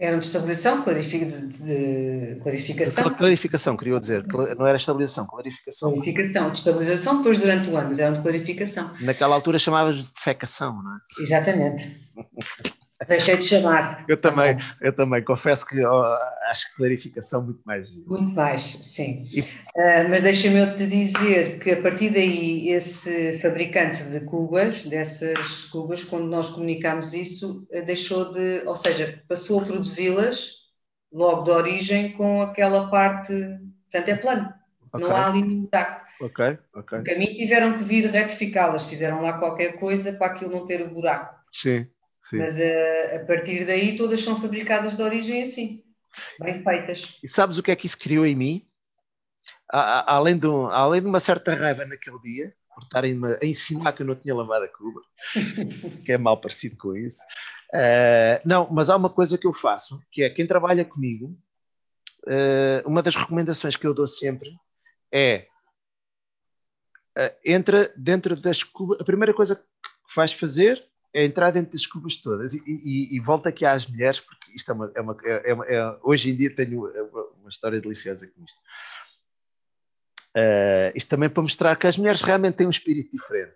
Era de estabilização, clarific, de, de clarificação. Clarificação, queria dizer. Não era estabilização, clarificação. Clarificação, de estabilização depois durante o ano, mas era de clarificação. Naquela altura chamavas de defecação, não é? Exatamente. [LAUGHS] Deixei de chamar. Eu também, eu também, confesso que oh, acho que clarificação muito mais. Muito mais, sim. E... Uh, mas deixa-me eu te dizer que a partir daí, esse fabricante de cubas, dessas cubas, quando nós comunicámos isso, eh, deixou de, ou seja, passou a produzi-las logo de origem com aquela parte, portanto é plano, okay. não há ali nenhum buraco. Ok, ok. Porque a mim tiveram que vir retificá-las, fizeram lá qualquer coisa para aquilo não ter o buraco. Sim. Sim. Mas a, eh, a partir daí todas são fabricadas de origem assim, bem feitas. E sabes o que é que isso criou em mim? A, a, além, de um, além de uma certa raiva naquele dia, por estarem a ensinar que eu não tinha lavado a cuba, [LAUGHS] que é mal parecido com isso. Uh, não, mas há uma coisa que eu faço, que é quem trabalha comigo, uh, uma das recomendações que eu dou sempre é uh, entra dentro das cubas. A primeira coisa que vais fazer é entrar dentro das cubas todas e, e, e volta aqui às mulheres, porque isto é uma, é uma, é uma é, hoje em dia tenho uma, uma, história deliciosa com isto. Uh, isto também para mostrar que as mulheres realmente têm um espírito diferente.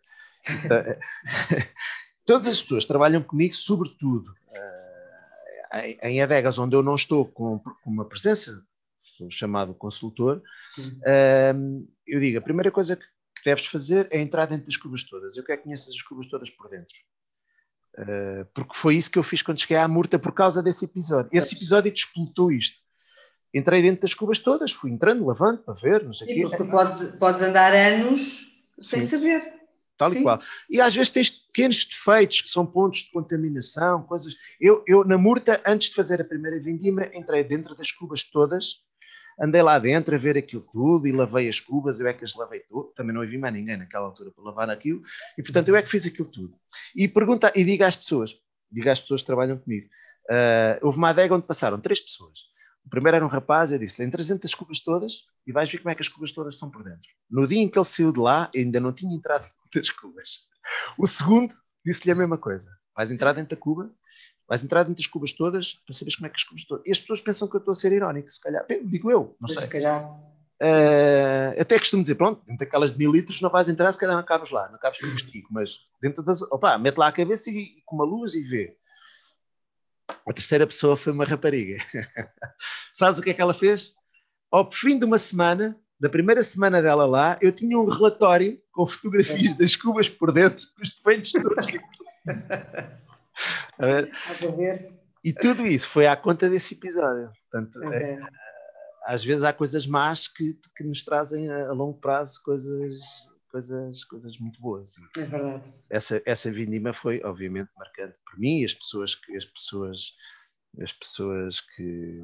Então, [LAUGHS] todas as pessoas trabalham comigo, sobretudo uh, em, em adegas onde eu não estou com, com uma presença, sou chamado consultor, uh, eu digo, a primeira coisa que, que deves fazer é entrar dentro das cubas todas. Eu quero que conheças as cubas todas por dentro. Uh, porque foi isso que eu fiz quando cheguei à Murta por causa desse episódio. Esse episódio despolutou isto. Entrei dentro das cubas todas, fui entrando, lavando para ver, não sei o quê. Porque podes, podes andar anos sem Sim. saber. Tal Sim. e qual. E às vezes tens pequenos defeitos que são pontos de contaminação, coisas. Eu, eu, na Murta, antes de fazer a primeira vindima, entrei dentro das cubas todas andei lá dentro a ver aquilo tudo e lavei as cubas, eu é que as lavei tudo, também não havia mais ninguém naquela altura para lavar aquilo, e portanto eu é que fiz aquilo tudo. E pergunta, e diga às pessoas, diga às pessoas que trabalham comigo, uh, houve uma adega onde passaram três pessoas. O primeiro era um rapaz, eu disse-lhe, dentro das cubas todas e vais ver como é que as cubas todas estão por dentro. No dia em que ele saiu de lá, ainda não tinha entrado [LAUGHS] das cubas. O segundo disse-lhe a mesma coisa. Vais entrar dentro da cuba Vais entrar dentro das cubas todas para saberes como é que as cubas estão. E as pessoas pensam que eu estou a ser irónico, se calhar. Digo eu, não sei. Se calhar. Uh, até costumo dizer, pronto, dentro daquelas de mil litros não vais entrar, se calhar não cabes lá, não cabes com o mas dentro das. Opa, mete lá a cabeça e, com uma luz e vê. A terceira pessoa foi uma rapariga. [LAUGHS] Sabes o que é que ela fez? Ao fim de uma semana, da primeira semana dela lá, eu tinha um relatório com fotografias das cubas por dentro, com os defeitos todos. [LAUGHS] [LAUGHS] A ver? A ver? E tudo isso foi à conta desse episódio. Portanto, é. É, às vezes há coisas más que, que nos trazem a, a, longo prazo coisas, coisas, coisas muito boas. É verdade. Essa, essa vindima foi, obviamente, marcante para mim e as pessoas que as pessoas, as pessoas que.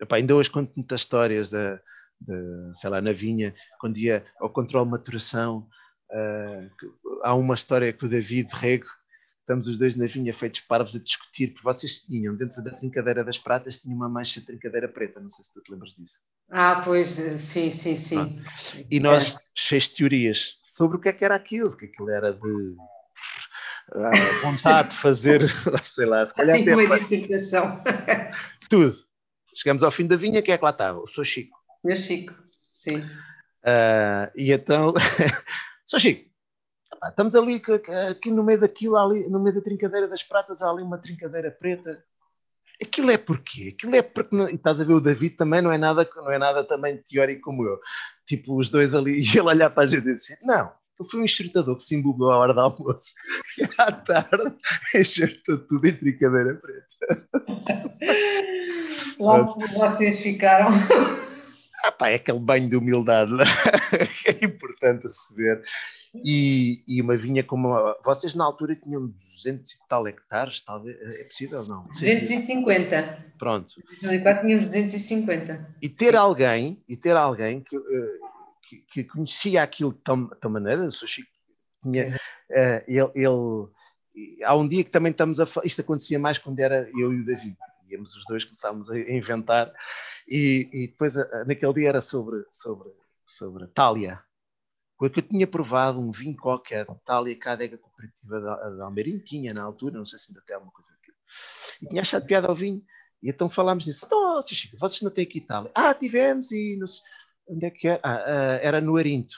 Epá, ainda hoje conto muitas histórias da, de, sei lá, na vinha, quando ia ao controle de maturação. Uh, há uma história que o David Rego estamos os dois na vinha feitos parvos a discutir, porque vocês tinham, dentro da trincadeira das pratas, tinha uma mancha de trincadeira preta, não sei se tu te lembras disso. Ah, pois, sim, sim, sim. Pronto. E nós, é. cheios de teorias sobre o que é que era aquilo, que aquilo era de ah, vontade de fazer, [LAUGHS] sei lá, se calhar até... Uma dissertação. [LAUGHS] Tudo. Chegamos ao fim da vinha, quem é que lá estava? O Sou Chico. Meu Chico, sim. Uh, e então, [LAUGHS] Sou Chico, estamos ali aqui no meio daquilo, ali, no meio da trincadeira das pratas, há ali uma trincadeira preta. Aquilo é porquê? Aquilo é porque não, e estás a ver o David também não é nada, não é nada também teórico como eu. Tipo, os dois ali, [LAUGHS] e ele olhar para a gente e dizer, não, foi um enxertador que se embobou à hora do almoço. [LAUGHS] E à tarde [LAUGHS] enxertou tudo em trincadeira preta. Lá vocês ficaram. Ah, pá, é aquele banho de humildade que [LAUGHS] é importante receber. E, e, uma vinha como. Vocês na altura tinham 200 e tal hectares, talvez. É possível ou não? 250. Pronto. Em 2004 tínhamos 250. E ter alguém, e ter alguém que, eh, que, que conhecia aquilo de tal, tal maneira, o Chico tinha, uh, ele, ele, há um dia que também estamos a isto acontecia mais quando era eu e o David íamos os dois começámos a inventar e, e depois naquele dia era sobre sobre sobre Tália porque eu tinha provado um vinho qualquer de Tália que a adega cooperativa de Almeirim tinha na altura, não sei se ainda tem alguma coisa daquilo. E tinha achado piada ao vinho. E então falámos disso. Então, Chico, vocês não têm aqui Itália? Ah, tivemos e... Não sei, onde é que era? Ah, ah, era no Arinto.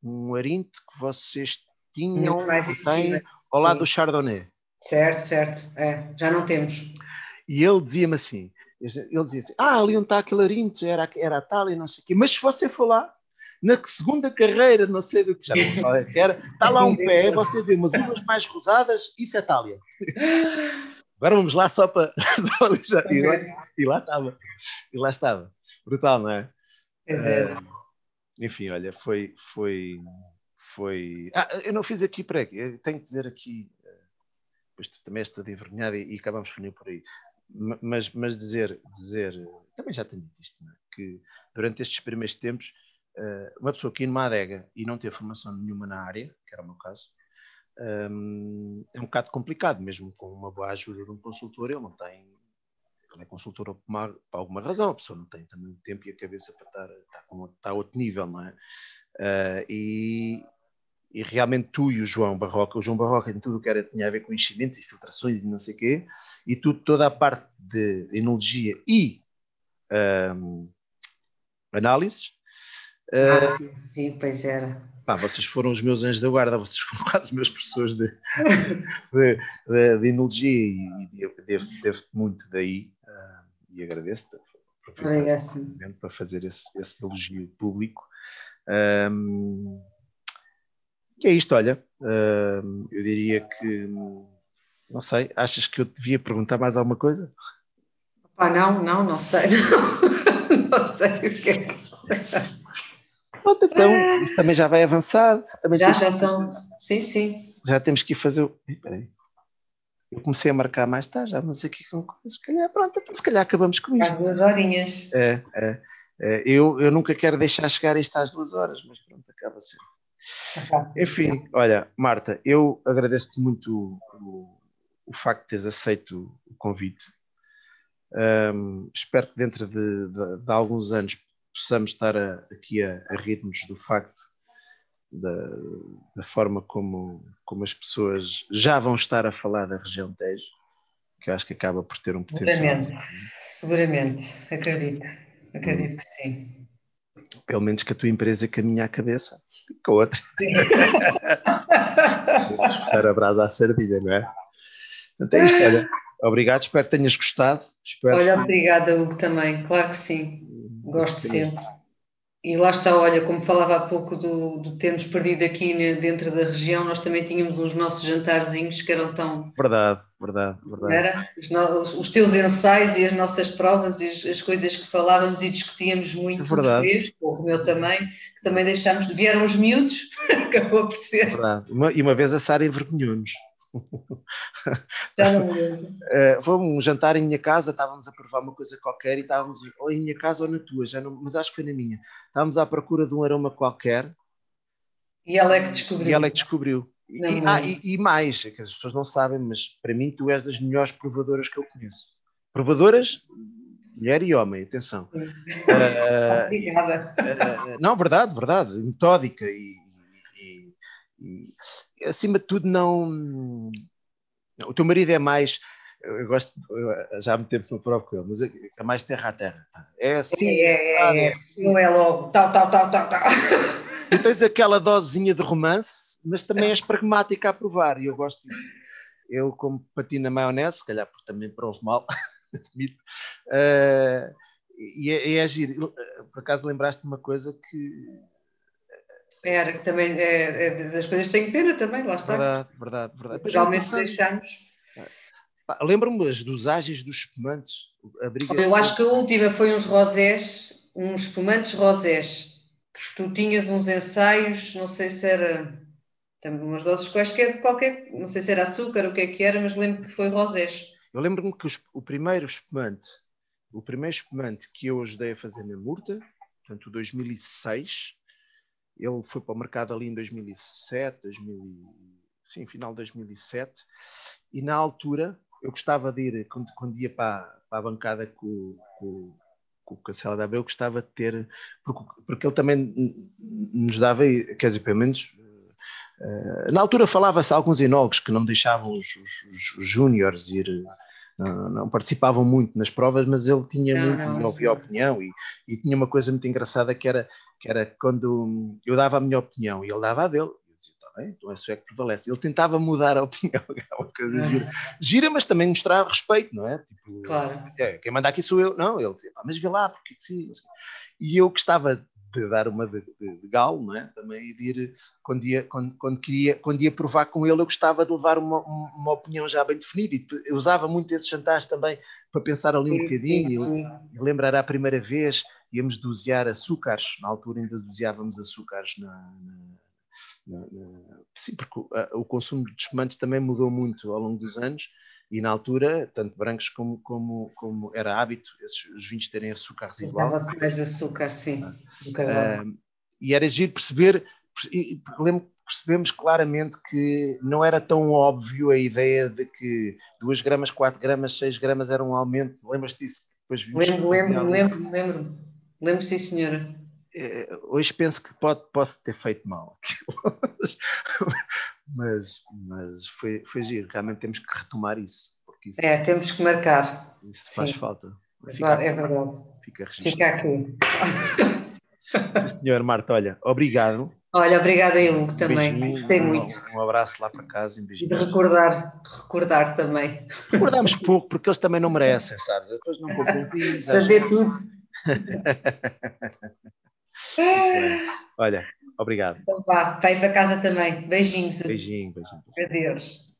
Um Arinto que vocês tinham tem, ao lado do Chardonnay. Certo, certo. É, já não temos. E ele dizia-me assim, ele dizia assim, ah, ali onde está aquele Arinto, era, era a Itália, não sei o quê. Mas se você for lá, na segunda carreira, não sei do que já não é que era, está lá um pé, você vê umas uvas mais rosadas, isso é Tália. Agora vamos lá só para. [LAUGHS] e, lá, e lá estava. E lá estava. Brutal, não é? é. Uh, enfim, olha, foi. foi, foi... Ah, eu não fiz aqui, eu tenho que dizer aqui. Pois também estou envergonhado e, e acabamos por ir por aí. Mas, mas dizer, dizer, também já tenho dito isto, é? que durante estes primeiros tempos uh, uma pessoa que ir numa adega e não ter formação nenhuma na área, que era o meu caso, um, é um bocado complicado, mesmo com uma boa ajuda de um consultor, ele não tem, ele é consultor por alguma razão, a pessoa não tem também o tempo e a cabeça para estar, estar, com, estar a outro nível, não é? Uh, e, e, realmente tu e o João Barroca, o João Barroca em tudo o que era, tinha a ver com enchimentos e filtrações e não sei o quê, e tudo, toda a parte de enologia e um, análises, ah, uh, sim, sim, pois era. Pá, vocês foram os meus anjos da guarda, vocês foram [LAUGHS] quase os meus professores de, [LAUGHS] de, de, de enologia e, e devo, devo muito daí uh, e agradeço-te para fazer esse, esse elogio público. Um, e é isto, olha, uh, eu diria que, não sei, achas que eu devia perguntar mais alguma coisa? Pá, não, não, não sei, [LAUGHS] não, não sei o que é que... Pronto, então, isto também já vai avançar. Também já, já são. Sim, sim. Já temos que ir fazer. Espera aí. Eu comecei a marcar mais tarde, já vamos aqui com coisas. Se calhar, pronto, então se calhar acabamos com isto. Às duas horinhas. É, é, é. Eu, eu nunca quero deixar chegar isto às duas horas, mas pronto, acaba sempre. [LAUGHS] Enfim, olha, Marta, eu agradeço-te muito o, o, facto de teres aceito o convite. Um, espero que dentro de, de, de alguns anos possamos estar a, aqui a, a rir-nos do facto da, da, forma como, como as pessoas já vão estar a falar da região Tejo, que eu acho que acaba por ter um potencial. Seguramente, seguramente, acredito, acredito que sim. Pelo menos que a tua empresa caminhe à cabeça com a outra. Puxar a brasa à sardinha, não é? Então é isto, olha. Obrigado, espero que tenhas gostado. Espero olha, que... obrigada, Hugo, também, claro que sim. Gosto sempre. E lá está, olha, como falava há pouco do, do termos perdido aqui dentro da região, nós também tínhamos os nossos jantarzinhos que eram tão. Verdade, verdade, verdade. Era? Os, os teus ensaios e as nossas provas e as, as coisas que falávamos e discutíamos muito, verdade. Três, o meu também, que também deixámos, vieram os miúdos, [LAUGHS] acabou por ser. Verdade. Uma, e uma vez a Sara envergonhou-nos. Não. Uh, [LAUGHS] foi um jantar em minha casa, estávamos a provar uma coisa qualquer e estávamos ou em minha casa ou na tua, já não, mas acho que foi na minha. Estávamos à procura de um aroma qualquer. E ela é que descobriu. E ela é que descobriu. E, ah, e, e, mais, é que as pessoas não sabem, mas para mim tu és das melhores provadoras que eu conheço. Provadoras, mulher e homem, atenção. Uh, [LAUGHS] Obrigada. Uh, não, verdade, verdade, metódica e e, acima de tudo, não. O teu marido é mais. Eu gosto, já há muito tempo no próprio com ele, mas é, é mais terra a terra. Tá? É assim, é, é, é, é assim. Não é logo, tal, tal, tal, tal, tal. Tu tens aquela dosezinha de romance, mas também és pragmática a provar, e eu gosto disso. Eu, como patino na maionese, se calhar porque também provo mal, [LAUGHS] admito, uh, e, é, é giro. Por acaso lembraste uma coisa que era, que também é, é, das coisas que tenho pena também, lá está. Verdade, verdade, verdade. Realmente deixamos. Lembro-me as dosagens dos espumantes. Briga Eu acho que a última foi uns rosés uns espumantes rosés. Tu tinhas uns ensaios, não sei se era também umas doses quaisquer de qualquer, não sei se era açúcar, o que é que era, mas lembro que foi rosés. Eu lembro-me que o primeiro espumante, o primeiro espumante que eu ajudei a fazer na Murta, portanto, 2006, ele foi para o mercado ali em 2007, 2000, sim, final de 2007, e na altura eu gostava de ir, quando, quando ia para, para a bancada com, com, com o Cancela da eu gostava de ter, porque, porque ele também nos dava, quer dizer, pelo menos Uh, na altura falava-se alguns enólogos que não deixavam os, os, os júniores ir, não, não, participavam muito nas provas, mas ele tinha não, muito, não, ouvia a opinião e, e, tinha uma coisa muito engraçada que era, que era quando eu dava a minha opinião e ele dava a dele, então é isso é que prevalece. Ele tentava mudar a opinião, [LAUGHS] é uma coisa gira. gira, mas também mostrar respeito, não é? Tipo, claro. É, quem manda aqui sou eu. Não, ele dizia, mas vê lá, porque sim. E eu gostava de dar uma de, de, de galo, não é? Também e de ir, quando ia, quando, quando, queria, quando ia provar com ele, eu gostava de levar uma, uma opinião já bem definida. E eu usava muito esses jantares também para pensar ali um sim, bocadinho. Sim, sim. Eu, eu lembro, era a primeira vez, íamos dosear açúcares, na altura ainda doseávamos açúcares na, na sim, porque o, o, consumo de espumantes também mudou muito ao longo dos anos e na altura, tanto brancos como, como, como era hábito, esses, os vinhos terem açúcar residual. mais açúcar, sim. Uh, e era giro perceber, lembro percebemos claramente que não era tão óbvio a ideia de que 2 gramas, 4 gramas, 6 gramas era um aumento. Lembras-te disso? Depois lembro, lembro, lembro, lembro. Lembro, sim, senhora. Eh, hoje penso que pode, posso ter feito mal. Mas, mas foi, foi giro. Realmente temos que retomar isso. Porque isso é, temos que marcar. Isso faz Sim. falta. Fica, é verdade. Fica, fica aqui. [LAUGHS] Senhor Marta, olha, obrigado. Olha, obrigada eu também. Um Gostei um, muito. Um abraço lá para casa e um beijinho. E de recordar, recordar também. Recordamos pouco, porque eles também não merecem, sabes? Depois não vou [LAUGHS] Saber tudo. [LAUGHS] Olha, obrigado. Então vá, vai para casa também. Beijinhos. Beijinho, beijinho. Adeus.